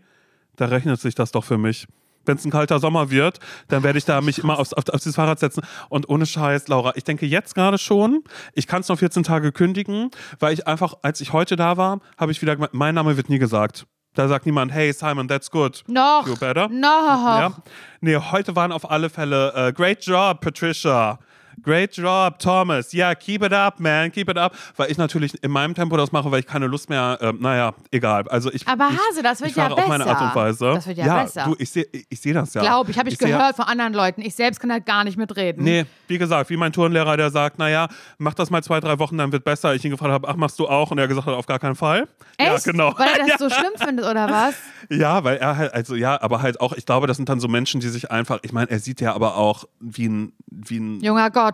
Speaker 2: da rechnet sich das doch für mich. Wenn es ein kalter Sommer wird, dann werde ich da mich immer aufs, auf, auf dieses Fahrrad setzen. Und ohne Scheiß, Laura, ich denke jetzt gerade schon, ich kann es noch 14 Tage kündigen, weil ich einfach, als ich heute da war, habe ich wieder gemeint, mein Name wird nie gesagt. Da sagt niemand, hey Simon, that's good.
Speaker 1: Noch.
Speaker 2: You better.
Speaker 1: Noch.
Speaker 2: Ja. Nee, heute waren auf alle Fälle äh, great job, Patricia. Great job, Thomas. Ja, keep it up, man, keep it up. Weil ich natürlich in meinem Tempo das mache, weil ich keine Lust mehr, äh, naja, egal. Also ich,
Speaker 1: Aber
Speaker 2: ich,
Speaker 1: Hase, das wird
Speaker 2: ich
Speaker 1: ja
Speaker 2: fahre auf meine Art
Speaker 1: besser.
Speaker 2: und Weise.
Speaker 1: Das wird ja besser.
Speaker 2: du, ich sehe ich seh das ja.
Speaker 1: Glaube ich, habe ich,
Speaker 2: ja-
Speaker 1: gehört von anderen Leuten. Ich selbst kann da gar nicht mitreden.
Speaker 2: Nee, wie gesagt, wie mein Turnlehrer, der sagt, naja, mach das mal zwei, drei Wochen, dann wird besser. Ich ihn gefragt habe, ach, machst du auch? Und er gesagt hat, auf gar keinen Fall.
Speaker 1: Echt?
Speaker 2: Ja, genau.
Speaker 1: Weil er <laughs> das
Speaker 2: ja.
Speaker 1: so schlimm findet, oder was? <laughs>
Speaker 2: Ja, weil er halt, also ja, aber halt auch, ich glaube, das sind dann so Menschen, die sich einfach, ich meine, er sieht ja aber auch wie ein, wie ein,
Speaker 1: Junger Gott.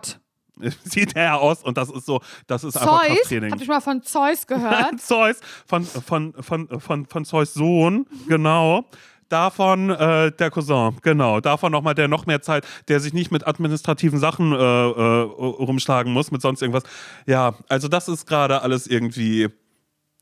Speaker 1: <laughs>
Speaker 2: sieht er aus und das ist so, das ist einfach
Speaker 1: Zeus?
Speaker 2: Krafttraining.
Speaker 1: Habt ihr schon mal von Zeus <laughs> gehört?
Speaker 2: Zeus, von, von, von, von, von Zeus Sohn, genau. Davon äh, der Cousin, genau. Davon nochmal der noch mehr Zeit, der sich nicht mit administrativen Sachen äh, äh, rumschlagen muss, mit sonst irgendwas. Ja, also das ist gerade alles irgendwie.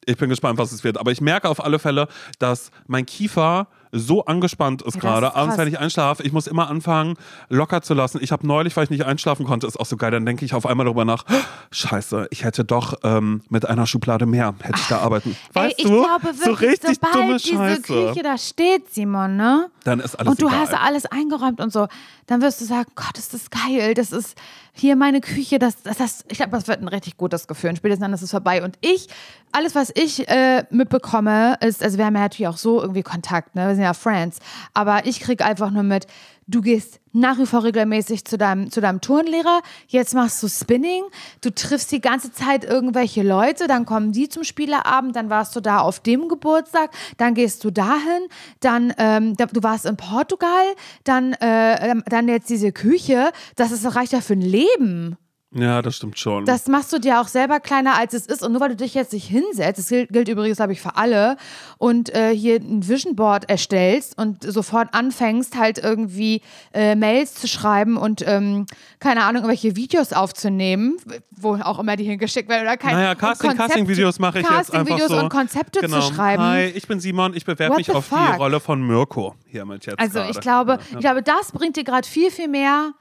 Speaker 2: Ich bin gespannt, was es wird. Aber ich merke auf alle Fälle, dass mein Kiefer so angespannt ist
Speaker 1: Ja,
Speaker 2: gerade.
Speaker 1: ist
Speaker 2: Abends, wenn ich einschlafe, ich muss immer anfangen, locker zu lassen. Ich habe neulich, weil ich nicht einschlafen konnte, ist auch so geil, dann denke ich auf einmal darüber nach, <gasps> scheiße, ich hätte doch ähm, mit einer Schublade mehr, hätte ich da arbeiten. Weißt
Speaker 1: Ey, ich
Speaker 2: du?
Speaker 1: glaube
Speaker 2: so
Speaker 1: wirklich,
Speaker 2: richtig
Speaker 1: sobald
Speaker 2: dumme
Speaker 1: diese
Speaker 2: Scheiße.
Speaker 1: Küche da steht, Simon, ne?
Speaker 2: Dann ist alles
Speaker 1: und du
Speaker 2: egal.
Speaker 1: hast alles eingeräumt und so, dann wirst du sagen, Gott, ist das geil, das ist hier meine Küche, das, das, das ich glaube, das wird ein richtig gutes Gefühl. Und spätestens dann ist es vorbei. Und ich, alles, was ich äh, mitbekomme, ist, also wir haben ja natürlich auch so irgendwie Kontakt, ne? Sind ja Friends, aber ich kriege einfach nur mit, du gehst nach wie vor regelmäßig zu deinem, zu deinem Turnlehrer, jetzt machst du Spinning, du triffst die ganze Zeit irgendwelche Leute, dann kommen die zum Spielerabend, dann warst du da auf dem Geburtstag, dann gehst du dahin, dann ähm, du warst in Portugal, dann, äh, dann jetzt diese Küche, das ist, reicht ja für ein Leben.
Speaker 2: Ja, das stimmt schon.
Speaker 1: Das machst du dir auch selber kleiner, als es ist. Und nur weil du dich jetzt nicht hinsetzt, das gilt, gilt übrigens, glaube ich, für alle, und äh, hier ein Vision Board erstellst und sofort anfängst, halt irgendwie äh, Mails zu schreiben und, ähm, keine Ahnung, irgendwelche Videos aufzunehmen, wo auch immer die hingeschickt werden. Oder kein,
Speaker 2: naja, Casting, Casting-Videos mache ich jetzt einfach
Speaker 1: Casting-Videos
Speaker 2: so.
Speaker 1: und Konzepte
Speaker 2: genau.
Speaker 1: zu schreiben.
Speaker 2: Hi, ich bin Simon, ich bewerbe mich auf die
Speaker 1: fuck?
Speaker 2: Rolle von Mirko hiermit jetzt
Speaker 1: Also
Speaker 2: gerade.
Speaker 1: ich glaube,
Speaker 2: Ja.
Speaker 1: ich glaube, das bringt dir gerade viel, viel mehr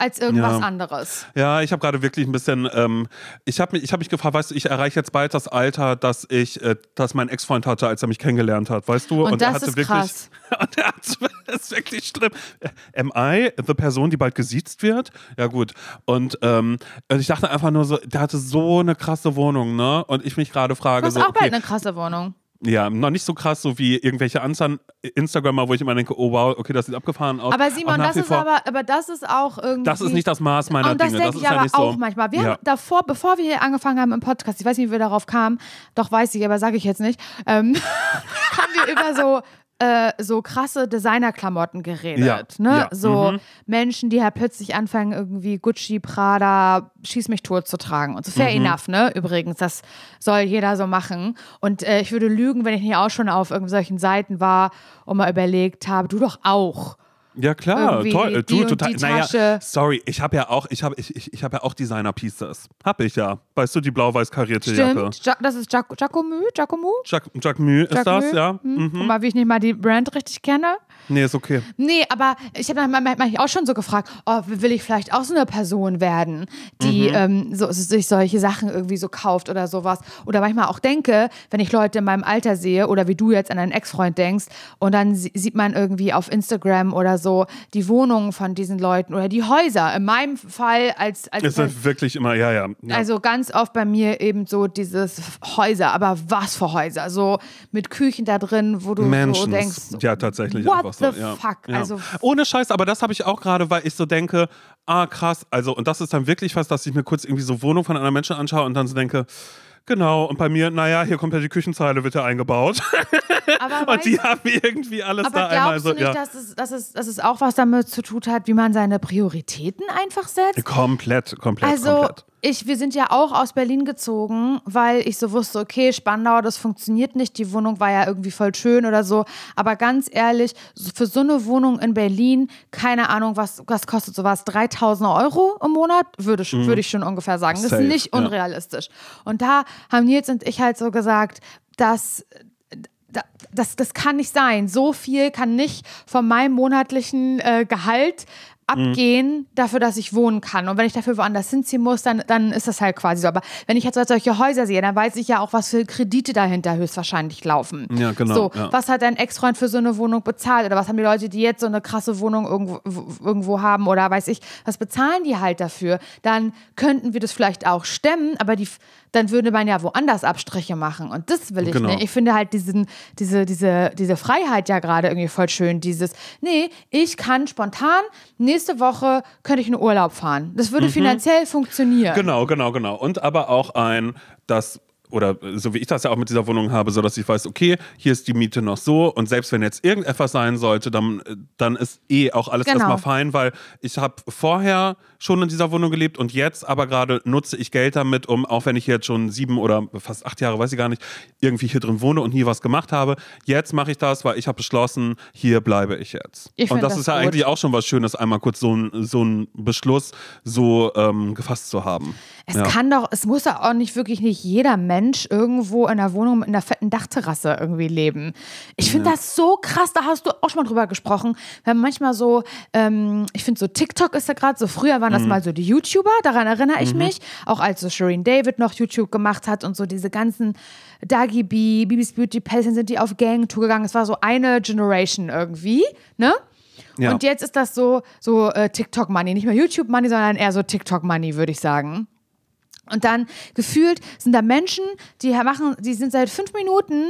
Speaker 1: als irgendwas
Speaker 2: Ja.
Speaker 1: anderes.
Speaker 2: Ja, ich habe gerade wirklich ein bisschen, ähm, ich habe mich, ich hab mich gefragt, weißt du, ich erreiche jetzt bald das Alter, das ich, äh, das mein Ex-Freund hatte, als er mich kennengelernt hat, weißt du?
Speaker 1: Und
Speaker 2: er
Speaker 1: das
Speaker 2: hatte
Speaker 1: ist
Speaker 2: wirklich,
Speaker 1: krass. <laughs>
Speaker 2: Und er hat, <laughs> das ist wirklich schlimm. Am I the Person, die bald gesiezt wird? Ja gut. Und ähm, und ich dachte einfach nur so, der hatte so eine krasse Wohnung, ne? Und ich mich gerade frage,
Speaker 1: Du hast
Speaker 2: so,
Speaker 1: auch
Speaker 2: okay,
Speaker 1: bald eine krasse Wohnung.
Speaker 2: Ja, noch nicht so krass, so wie irgendwelche Anzahn Instagrammer, wo ich immer denke, oh wow, okay, das sieht abgefahren aus.
Speaker 1: Aber Simon, das ist aber, aber das ist auch irgendwie.
Speaker 2: das ist nicht das Maß meiner
Speaker 1: und das
Speaker 2: Dinge.
Speaker 1: denke
Speaker 2: Das
Speaker 1: ich
Speaker 2: ist ja
Speaker 1: aber
Speaker 2: nicht so.
Speaker 1: auch manchmal. Wir
Speaker 2: ja.
Speaker 1: haben davor, bevor wir hier angefangen haben im Podcast, ich weiß nicht, wie wir darauf kamen, doch weiß ich, aber sage ich jetzt nicht, ähm, <laughs> haben wir über so äh, so krasse Designerklamotten geredet.
Speaker 2: Ja,
Speaker 1: Ne?
Speaker 2: ja,
Speaker 1: So
Speaker 2: mhm.
Speaker 1: Menschen, die halt plötzlich anfangen, irgendwie Gucci, Prada, Schieß mich tot zu tragen. Und so fair
Speaker 2: Mhm.
Speaker 1: enough, ne? Übrigens, das soll jeder so machen. Und äh, ich würde lügen, wenn ich nicht auch schon auf irgendwelchen Seiten war und mal überlegt habe, du doch auch.
Speaker 2: Ja klar, toll.
Speaker 1: die
Speaker 2: Du
Speaker 1: und
Speaker 2: total. naja, sorry, ich habe ja auch, ich habe, ich, ich, ich habe ja auch Designer Pieces. Hab ich ja. Weißt du, die blau-weiß karierte Jacke.
Speaker 1: Ja, das ist Giac Giacomo, Giacomo?
Speaker 2: Jacques Mue ist das, ja?
Speaker 1: Hm?
Speaker 2: Mhm.
Speaker 1: Guck mal, wie ich nicht mal die Brand richtig kenne.
Speaker 2: Nee, ist okay.
Speaker 1: Nee, aber ich habe mich auch schon so gefragt, oh, will ich vielleicht auch so eine Person werden, die
Speaker 2: Mhm.
Speaker 1: ähm, so, sich solche Sachen irgendwie so kauft oder sowas. Oder manchmal auch denke, wenn ich Leute in meinem Alter sehe oder wie du jetzt an deinen Ex-Freund denkst und dann sie- sieht man irgendwie auf Instagram oder so die Wohnungen von diesen Leuten oder die Häuser. In meinem Fall als, als
Speaker 2: Ist halt wirklich immer, ja, ja. ja.
Speaker 1: also ganz oft bei mir eben so dieses Häuser, aber was für Häuser? So mit Küchen da drin, wo du so
Speaker 2: Menschen.
Speaker 1: denkst,
Speaker 2: ja, tatsächlich
Speaker 1: what
Speaker 2: so.
Speaker 1: the
Speaker 2: ja.
Speaker 1: fuck?
Speaker 2: Ja.
Speaker 1: Also
Speaker 2: Ohne Scheiß, aber das habe ich auch gerade, weil ich so denke, ah krass, also und das ist dann wirklich was, dass ich mir kurz irgendwie so Wohnung von anderen Menschen anschaue und dann so denke, genau, und bei mir, naja, hier kommt ja die Küchenzeile, wird ja eingebaut. <laughs>
Speaker 1: aber
Speaker 2: und die
Speaker 1: weißt-
Speaker 2: haben irgendwie alles
Speaker 1: Aber
Speaker 2: da einmal
Speaker 1: glaubst
Speaker 2: so.
Speaker 1: du nicht,
Speaker 2: ja.
Speaker 1: dass, es, dass, es, dass es auch was damit zu tun hat, wie man seine Prioritäten einfach setzt?
Speaker 2: Komplett, komplett,
Speaker 1: Also,
Speaker 2: komplett.
Speaker 1: Ich, wir sind ja auch aus Berlin gezogen, weil ich so wusste, okay, Spandau, das funktioniert nicht. Die Wohnung war ja irgendwie voll schön oder so. Aber ganz ehrlich, für so eine Wohnung in Berlin, keine Ahnung, was, was kostet sowas? 3000 Euro im Monat? Würde, ich- würde ich schon ungefähr sagen. Das
Speaker 2: Mhm. Safe,
Speaker 1: ist nicht
Speaker 2: ja.
Speaker 1: unrealistisch. Und da haben Nils und ich halt so gesagt, dass da- das, das kann nicht sein. So viel kann nicht von meinem monatlichen äh, Gehalt abgehen dafür, dass ich wohnen kann. Und wenn ich dafür woanders hinziehen muss, dann, dann ist das halt quasi so. Aber wenn ich jetzt solche Häuser sehe, dann weiß ich ja auch, was für Kredite dahinter höchstwahrscheinlich laufen.
Speaker 2: Ja, genau,
Speaker 1: So,
Speaker 2: ja.
Speaker 1: was hat dein Ex-Freund für so eine Wohnung bezahlt? Oder was haben die Leute, die jetzt so eine krasse Wohnung irgendwo, irgendwo haben? Oder weiß ich, was bezahlen die halt dafür? Dann könnten wir das vielleicht auch stemmen, aber die, dann würde man ja woanders Abstriche machen. Und das will ich
Speaker 2: Genau.
Speaker 1: nicht. Ich finde halt diesen, diese, diese, diese Freiheit ja gerade irgendwie voll schön. Dieses, nee, ich kann spontan, nächste Woche könnte ich in Urlaub fahren. Das würde finanziell funktionieren.
Speaker 2: Genau, genau, genau. Und aber auch ein, dass oder so wie ich das ja auch mit dieser Wohnung habe, so dass ich weiß, okay, hier ist die Miete noch so und selbst wenn jetzt irgendetwas sein sollte, dann, dann ist eh auch alles
Speaker 1: Genau.
Speaker 2: erstmal fein, weil ich habe vorher schon in dieser Wohnung gelebt und jetzt aber gerade nutze ich Geld damit, um, auch wenn ich jetzt schon sieben oder fast acht Jahre, weiß ich gar nicht, irgendwie hier drin wohne und nie was gemacht habe, jetzt mache ich das, weil ich habe beschlossen, hier bleibe ich jetzt.
Speaker 1: Ich
Speaker 2: und das,
Speaker 1: das
Speaker 2: ist ja
Speaker 1: gut.
Speaker 2: eigentlich auch schon was Schönes, einmal kurz so, ein, so einen Beschluss so ähm, gefasst zu haben.
Speaker 1: Es
Speaker 2: ja.
Speaker 1: kann doch, es muss doch auch nicht wirklich nicht jeder Mensch irgendwo in einer Wohnung mit einer fetten Dachterrasse irgendwie leben. Ich finde das so krass, da hast du auch schon mal drüber gesprochen. Wir haben manchmal so, ähm, ich finde so TikTok ist ja gerade so, früher waren das mal so die YouTuber, daran erinnere ich mich, auch als so Shireen David noch YouTube gemacht hat und so diese ganzen Dagi B, Bibis Beauty Palace, sind die auf Gang-Tour gegangen. Es war so eine Generation irgendwie, ne?
Speaker 2: Ja.
Speaker 1: Und jetzt ist das so, so äh, TikTok-Money. Nicht mehr YouTube-Money, sondern eher so TikTok-Money, würde ich sagen. Und dann gefühlt sind da Menschen, die machen, die sind seit fünf Minuten,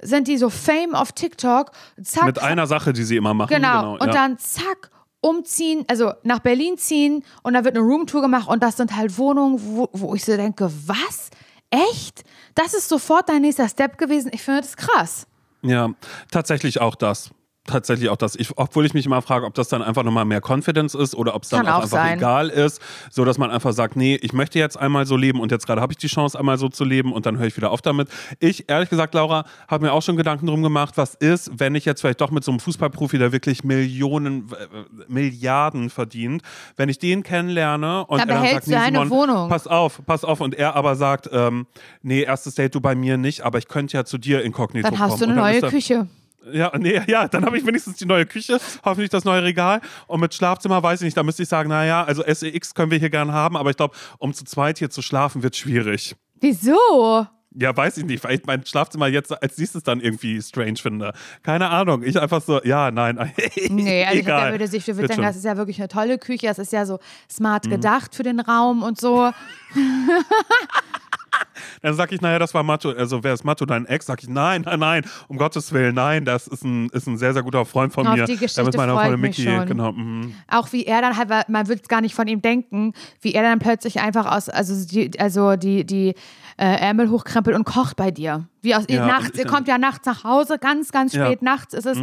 Speaker 1: sind die so Fame auf TikTok. Zack,
Speaker 2: Mit einer Sache, die sie immer machen.
Speaker 1: Genau. und
Speaker 2: ja.
Speaker 1: dann zack, umziehen, also nach Berlin ziehen und dann wird eine Roomtour gemacht und das sind halt Wohnungen, wo, wo ich so denke, was? Echt? Das ist sofort dein nächster Step gewesen. Ich finde das krass.
Speaker 2: Ja, tatsächlich auch das. Tatsächlich auch das. Ich, obwohl ich mich immer frage, ob das dann einfach nochmal mehr Confidence ist oder ob es dann
Speaker 1: Kann
Speaker 2: auch
Speaker 1: auch
Speaker 2: einfach egal ist, so dass man einfach sagt, nee, ich möchte jetzt einmal so leben und jetzt gerade habe ich die Chance, einmal so zu leben und dann höre ich wieder auf damit. Ich, ehrlich gesagt, Laura, habe mir auch schon Gedanken drum gemacht, was ist, wenn ich jetzt vielleicht doch mit so einem Fußballprofi, der wirklich Millionen, äh, Milliarden verdient, wenn ich den kennenlerne und
Speaker 1: Dann
Speaker 2: er dann sagt,
Speaker 1: du eine
Speaker 2: Simon,
Speaker 1: Wohnung.
Speaker 2: pass auf, pass auf und er aber sagt, ähm, nee, erstes Date du bei mir nicht, aber ich könnte ja zu dir inkognito
Speaker 1: Dann hast
Speaker 2: kommen.
Speaker 1: du eine neue Küche.
Speaker 2: Ja, nee, ja, dann habe ich wenigstens die neue Küche, hoffentlich das neue Regal. Und mit Schlafzimmer weiß ich nicht, da müsste ich sagen, naja, also SEX können wir hier gern haben, aber ich glaube, um zu zweit hier zu schlafen, wird schwierig.
Speaker 1: Wieso?
Speaker 2: Ja, weiß ich nicht, weil ich mein Schlafzimmer jetzt als nächstes dann irgendwie strange finde. Keine Ahnung. Ich einfach so, ja, nein. <laughs>
Speaker 1: Nee, also
Speaker 2: egal.
Speaker 1: der würde sich für
Speaker 2: schon.
Speaker 1: das ist ja wirklich eine tolle Küche, das ist ja so smart
Speaker 2: Mhm.
Speaker 1: gedacht für den Raum und so. <laughs> <laughs>
Speaker 2: Dann sag ich, naja, das war Matto. Also, wer ist Matto, dein Ex? Sag ich, nein, nein, nein, um Gottes Willen, nein, das ist ein, ist ein sehr, sehr guter Freund von
Speaker 1: Auf
Speaker 2: mir.
Speaker 1: die Geschichte
Speaker 2: mit meiner
Speaker 1: freu ich
Speaker 2: Freundin
Speaker 1: mich
Speaker 2: Mickey,
Speaker 1: schon.
Speaker 2: genau. mhm.
Speaker 1: Auch wie er dann halt, man wird gar nicht von ihm denken, wie er dann plötzlich einfach aus, also die, also die, die äh, Ärmel hochkrempelt und kocht bei dir. Wie aus
Speaker 2: Ja,
Speaker 1: nachts, er
Speaker 2: dann-
Speaker 1: kommt ja nachts nach Hause, ganz, ganz
Speaker 2: Ja. Mhm.
Speaker 1: spät nachts ist es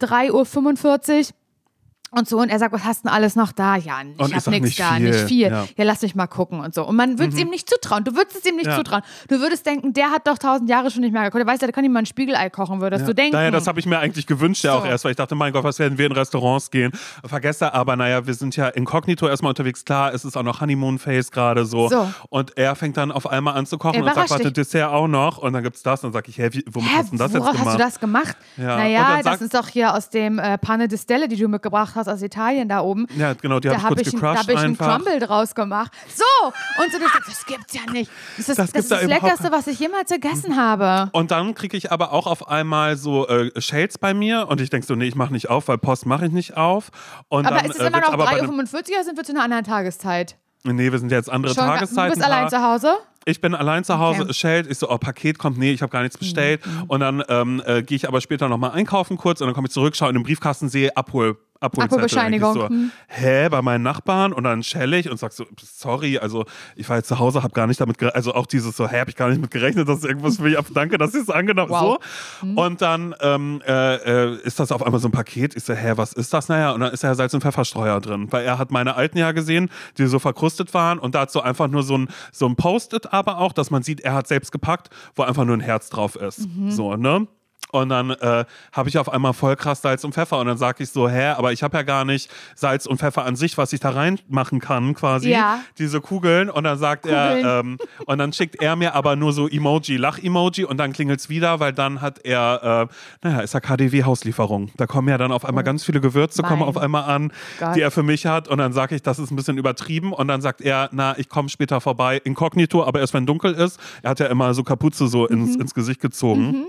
Speaker 1: 3.45 Uhr. Und so. Und er sagt, was hast du denn alles noch da? Ja, ich habe
Speaker 2: sag,
Speaker 1: nichts
Speaker 2: nicht
Speaker 1: da,
Speaker 2: viel.
Speaker 1: nicht viel.
Speaker 2: Ja. Mhm.
Speaker 1: Ja. lass mich mal gucken und so. Und man würde es ihm nicht zutrauen. Du würdest es ihm nicht
Speaker 2: Ja.
Speaker 1: zutrauen. Du würdest denken, der hat doch tausend Jahre schon nicht mehr gekocht. Der weiß ja, der kann ihm mal ein Spiegelei kochen, würdest
Speaker 2: Ja.
Speaker 1: du denken.
Speaker 2: Naja, das habe ich mir eigentlich gewünscht ja auch
Speaker 1: So.
Speaker 2: erst, weil ich dachte, mein Gott, was werden wir in Restaurants gehen? Vergesse aber, naja, wir sind ja inkognito erstmal unterwegs. Klar, es ist auch noch Honeymoon-Phase gerade so.
Speaker 1: So.
Speaker 2: Und er fängt dann auf einmal an zu kochen und sagt, warte. Dessert auch noch. Und dann gibt's das. Und dann sag ich, hä, wie, womit
Speaker 1: Hä,
Speaker 2: hast du denn das jetzt gemacht?
Speaker 1: hast du das gemacht?
Speaker 2: Ja.
Speaker 1: Naja, das ist doch hier aus dem äh, Pane di Stelle, die du mitgebracht hast aus Italien da oben.
Speaker 2: Ja, genau, die habe
Speaker 1: da
Speaker 2: ich
Speaker 1: habe
Speaker 2: kurz
Speaker 1: ich, ein- da
Speaker 2: gecrushed
Speaker 1: hab ich einen. Crumble draus gemacht. So! Und so, das, das gibt's ja nicht. Das ist das,
Speaker 2: Das
Speaker 1: ist
Speaker 2: da
Speaker 1: das Leckerste, was ich jemals gegessen habe.
Speaker 2: Und dann kriege ich aber auch auf einmal so äh, Shades bei mir und ich denke so, nee, ich mache nicht auf, weil Post mache ich nicht auf. Und
Speaker 1: Aber
Speaker 2: dann,
Speaker 1: ist es
Speaker 2: äh,
Speaker 1: immer noch
Speaker 2: aber bei
Speaker 1: 3.45
Speaker 2: einem-
Speaker 1: Uhr oder sind wir zu einer anderen Tageszeit?
Speaker 2: Nee, wir sind jetzt andere
Speaker 1: Schon,
Speaker 2: Tageszeiten.
Speaker 1: du bist allein zu Hause?
Speaker 2: Ich bin allein zu Hause,
Speaker 1: Okay. Mhm.
Speaker 2: Shell, ich so, oh, Paket kommt, nee, ich habe gar nichts bestellt. Und dann ähm, äh, gehe ich aber später nochmal einkaufen kurz und dann komme ich zurück, schaue in den Briefkasten, sehe Abhol.
Speaker 1: Abholbescheinigung.
Speaker 2: Ich So,
Speaker 1: Hm.
Speaker 2: Hä, bei meinen Nachbarn? Und dann schell ich und sag so, sorry, also ich war jetzt zu Hause, habe gar nicht damit gerechnet, also auch dieses so, hä, habe ich gar nicht mit gerechnet, dass irgendwas für mich ab, danke, dass ihr es angenommen
Speaker 1: Wow.
Speaker 2: so. Und dann ähm, äh, äh, ist das auf einmal so ein Paket. Ich so, hä, was ist das? Naja, und dann ist ja Salz- und Pfefferstreuer drin, weil er hat meine alten ja gesehen, die so verkrustet waren und dazu einfach nur so ein, so ein Post-it aber auch, dass man sieht, er hat selbst gepackt, wo einfach nur ein Herz drauf ist. So, ne? Und dann äh, habe ich auf einmal voll krass Salz und Pfeffer. Und dann sage ich so, hä, aber ich habe ja gar nicht Salz und Pfeffer an sich, was ich da reinmachen kann, quasi.
Speaker 1: Ja.
Speaker 2: Diese Kugeln. Und dann sagt
Speaker 1: Kugeln.
Speaker 2: er, ähm, und dann schickt er mir aber nur so Emoji, Lach-Emoji. Und dann klingelt es wieder, weil dann hat er, äh, naja, ist ja KDW-Hauslieferung. Da kommen ja dann auf einmal ganz viele Gewürze, kommen
Speaker 1: Mein
Speaker 2: auf einmal an,
Speaker 1: Gott.
Speaker 2: die er für mich hat. Und dann sage ich, das ist ein bisschen übertrieben. Und dann sagt er, na, ich komme später vorbei, inkognito, aber erst wenn dunkel ist. Er hat ja immer so Kapuze so
Speaker 1: Mhm.
Speaker 2: ins, ins Gesicht gezogen.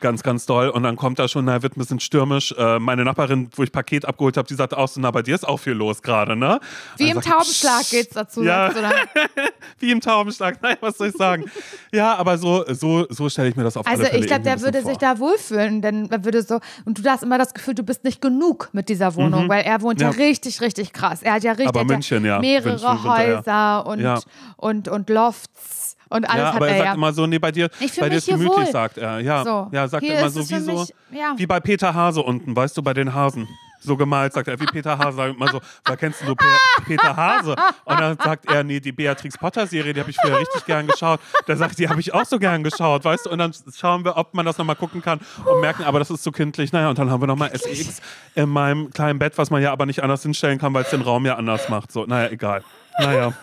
Speaker 2: Ganz, ganz doll. Und dann kommt er schon, na, wird ein bisschen stürmisch. Äh, meine Nachbarin, wo ich Paket abgeholt habe, die sagt auch so, na, bei dir ist auch viel los gerade, ne?
Speaker 1: Wie
Speaker 2: Dann
Speaker 1: im
Speaker 2: ich,
Speaker 1: Taubenschlag
Speaker 2: "Psst."
Speaker 1: geht's dazu.
Speaker 2: Ja.
Speaker 1: dann. <laughs>
Speaker 2: Wie im Taubenschlag. Nein, was soll ich sagen? ja, aber so, so, so stelle ich mir das auf
Speaker 1: Also ich glaube, der würde sich da wohlfühlen, denn er würde so, und du hast immer das Gefühl, du bist nicht genug mit dieser Wohnung, weil er wohnt ja.
Speaker 2: Mhm. Ja.
Speaker 1: richtig, richtig krass. Er hat ja richtig
Speaker 2: Aber
Speaker 1: er
Speaker 2: München, ja.
Speaker 1: mehrere
Speaker 2: München wohnt er, ja.
Speaker 1: Häuser und, und, und Lofts und alles
Speaker 2: Ja,
Speaker 1: hat
Speaker 2: aber
Speaker 1: er
Speaker 2: er sagt
Speaker 1: ja.
Speaker 2: immer so, nee, bei dir, bei dir ist gemütlich,
Speaker 1: wohl.
Speaker 2: sagt er. Ja,
Speaker 1: So.
Speaker 2: ja sagt er immer so wie so,
Speaker 1: mich- ja.
Speaker 2: wie bei Peter Hase unten, weißt du, bei den Hasen. So gemalt, sagt er, wie Peter Hase, sagt immer so, woher kennst du so Pe Peter Hase? Und dann sagt er, nee, die Beatrix Potter Serie, die habe ich früher richtig gern geschaut. Da sagt, die habe ich auch so gern geschaut, weißt du? Und dann schauen wir, ob man das nochmal gucken kann und merken, aber das ist zu kindlich. Naja, und dann haben wir nochmal SEX in meinem kleinen Bett, was man ja aber nicht anders hinstellen kann, weil es den Raum ja anders macht. So, naja, egal. Naja.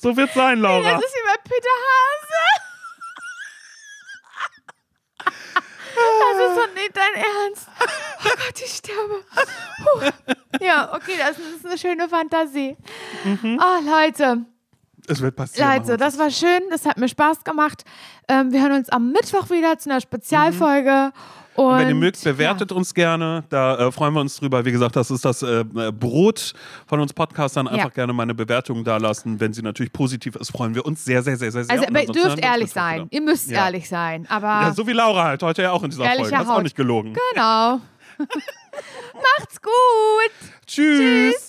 Speaker 2: So wird's sein, Laura.
Speaker 1: Das ist wie bei Peter Hase. Das ist doch nicht dein Ernst. Oh Gott, ich sterbe. Puh. Ja, okay, das ist eine schöne Fantasie.
Speaker 2: Mhm.
Speaker 1: Oh, Leute.
Speaker 2: Es wird passieren.
Speaker 1: Leute, das war schön, das hat mir Spaß gemacht. Ähm, wir hören uns am Mittwoch wieder zu einer Spezialfolge. Und,
Speaker 2: Und wenn ihr mögt, bewertet uns gerne. Da äh, freuen wir uns drüber. Wie gesagt, das ist das äh, Brot von uns Podcastern. Einfach
Speaker 1: Ja.
Speaker 2: gerne mal eine Bewertung da lassen. Wenn sie natürlich positiv ist, freuen wir uns sehr, sehr, sehr, sehr, sehr.
Speaker 1: Also, aber ihr dürft ehrlich sein.
Speaker 2: wieder.
Speaker 1: Ihr müsst
Speaker 2: Ja.
Speaker 1: ehrlich sein. Aber
Speaker 2: Ja, so wie Laura halt. Heute ja auch in dieser Folge. Hast auch
Speaker 1: Haut.
Speaker 2: nicht gelogen.
Speaker 1: genau. <laughs> <laughs> Macht's gut.
Speaker 2: Tschüss.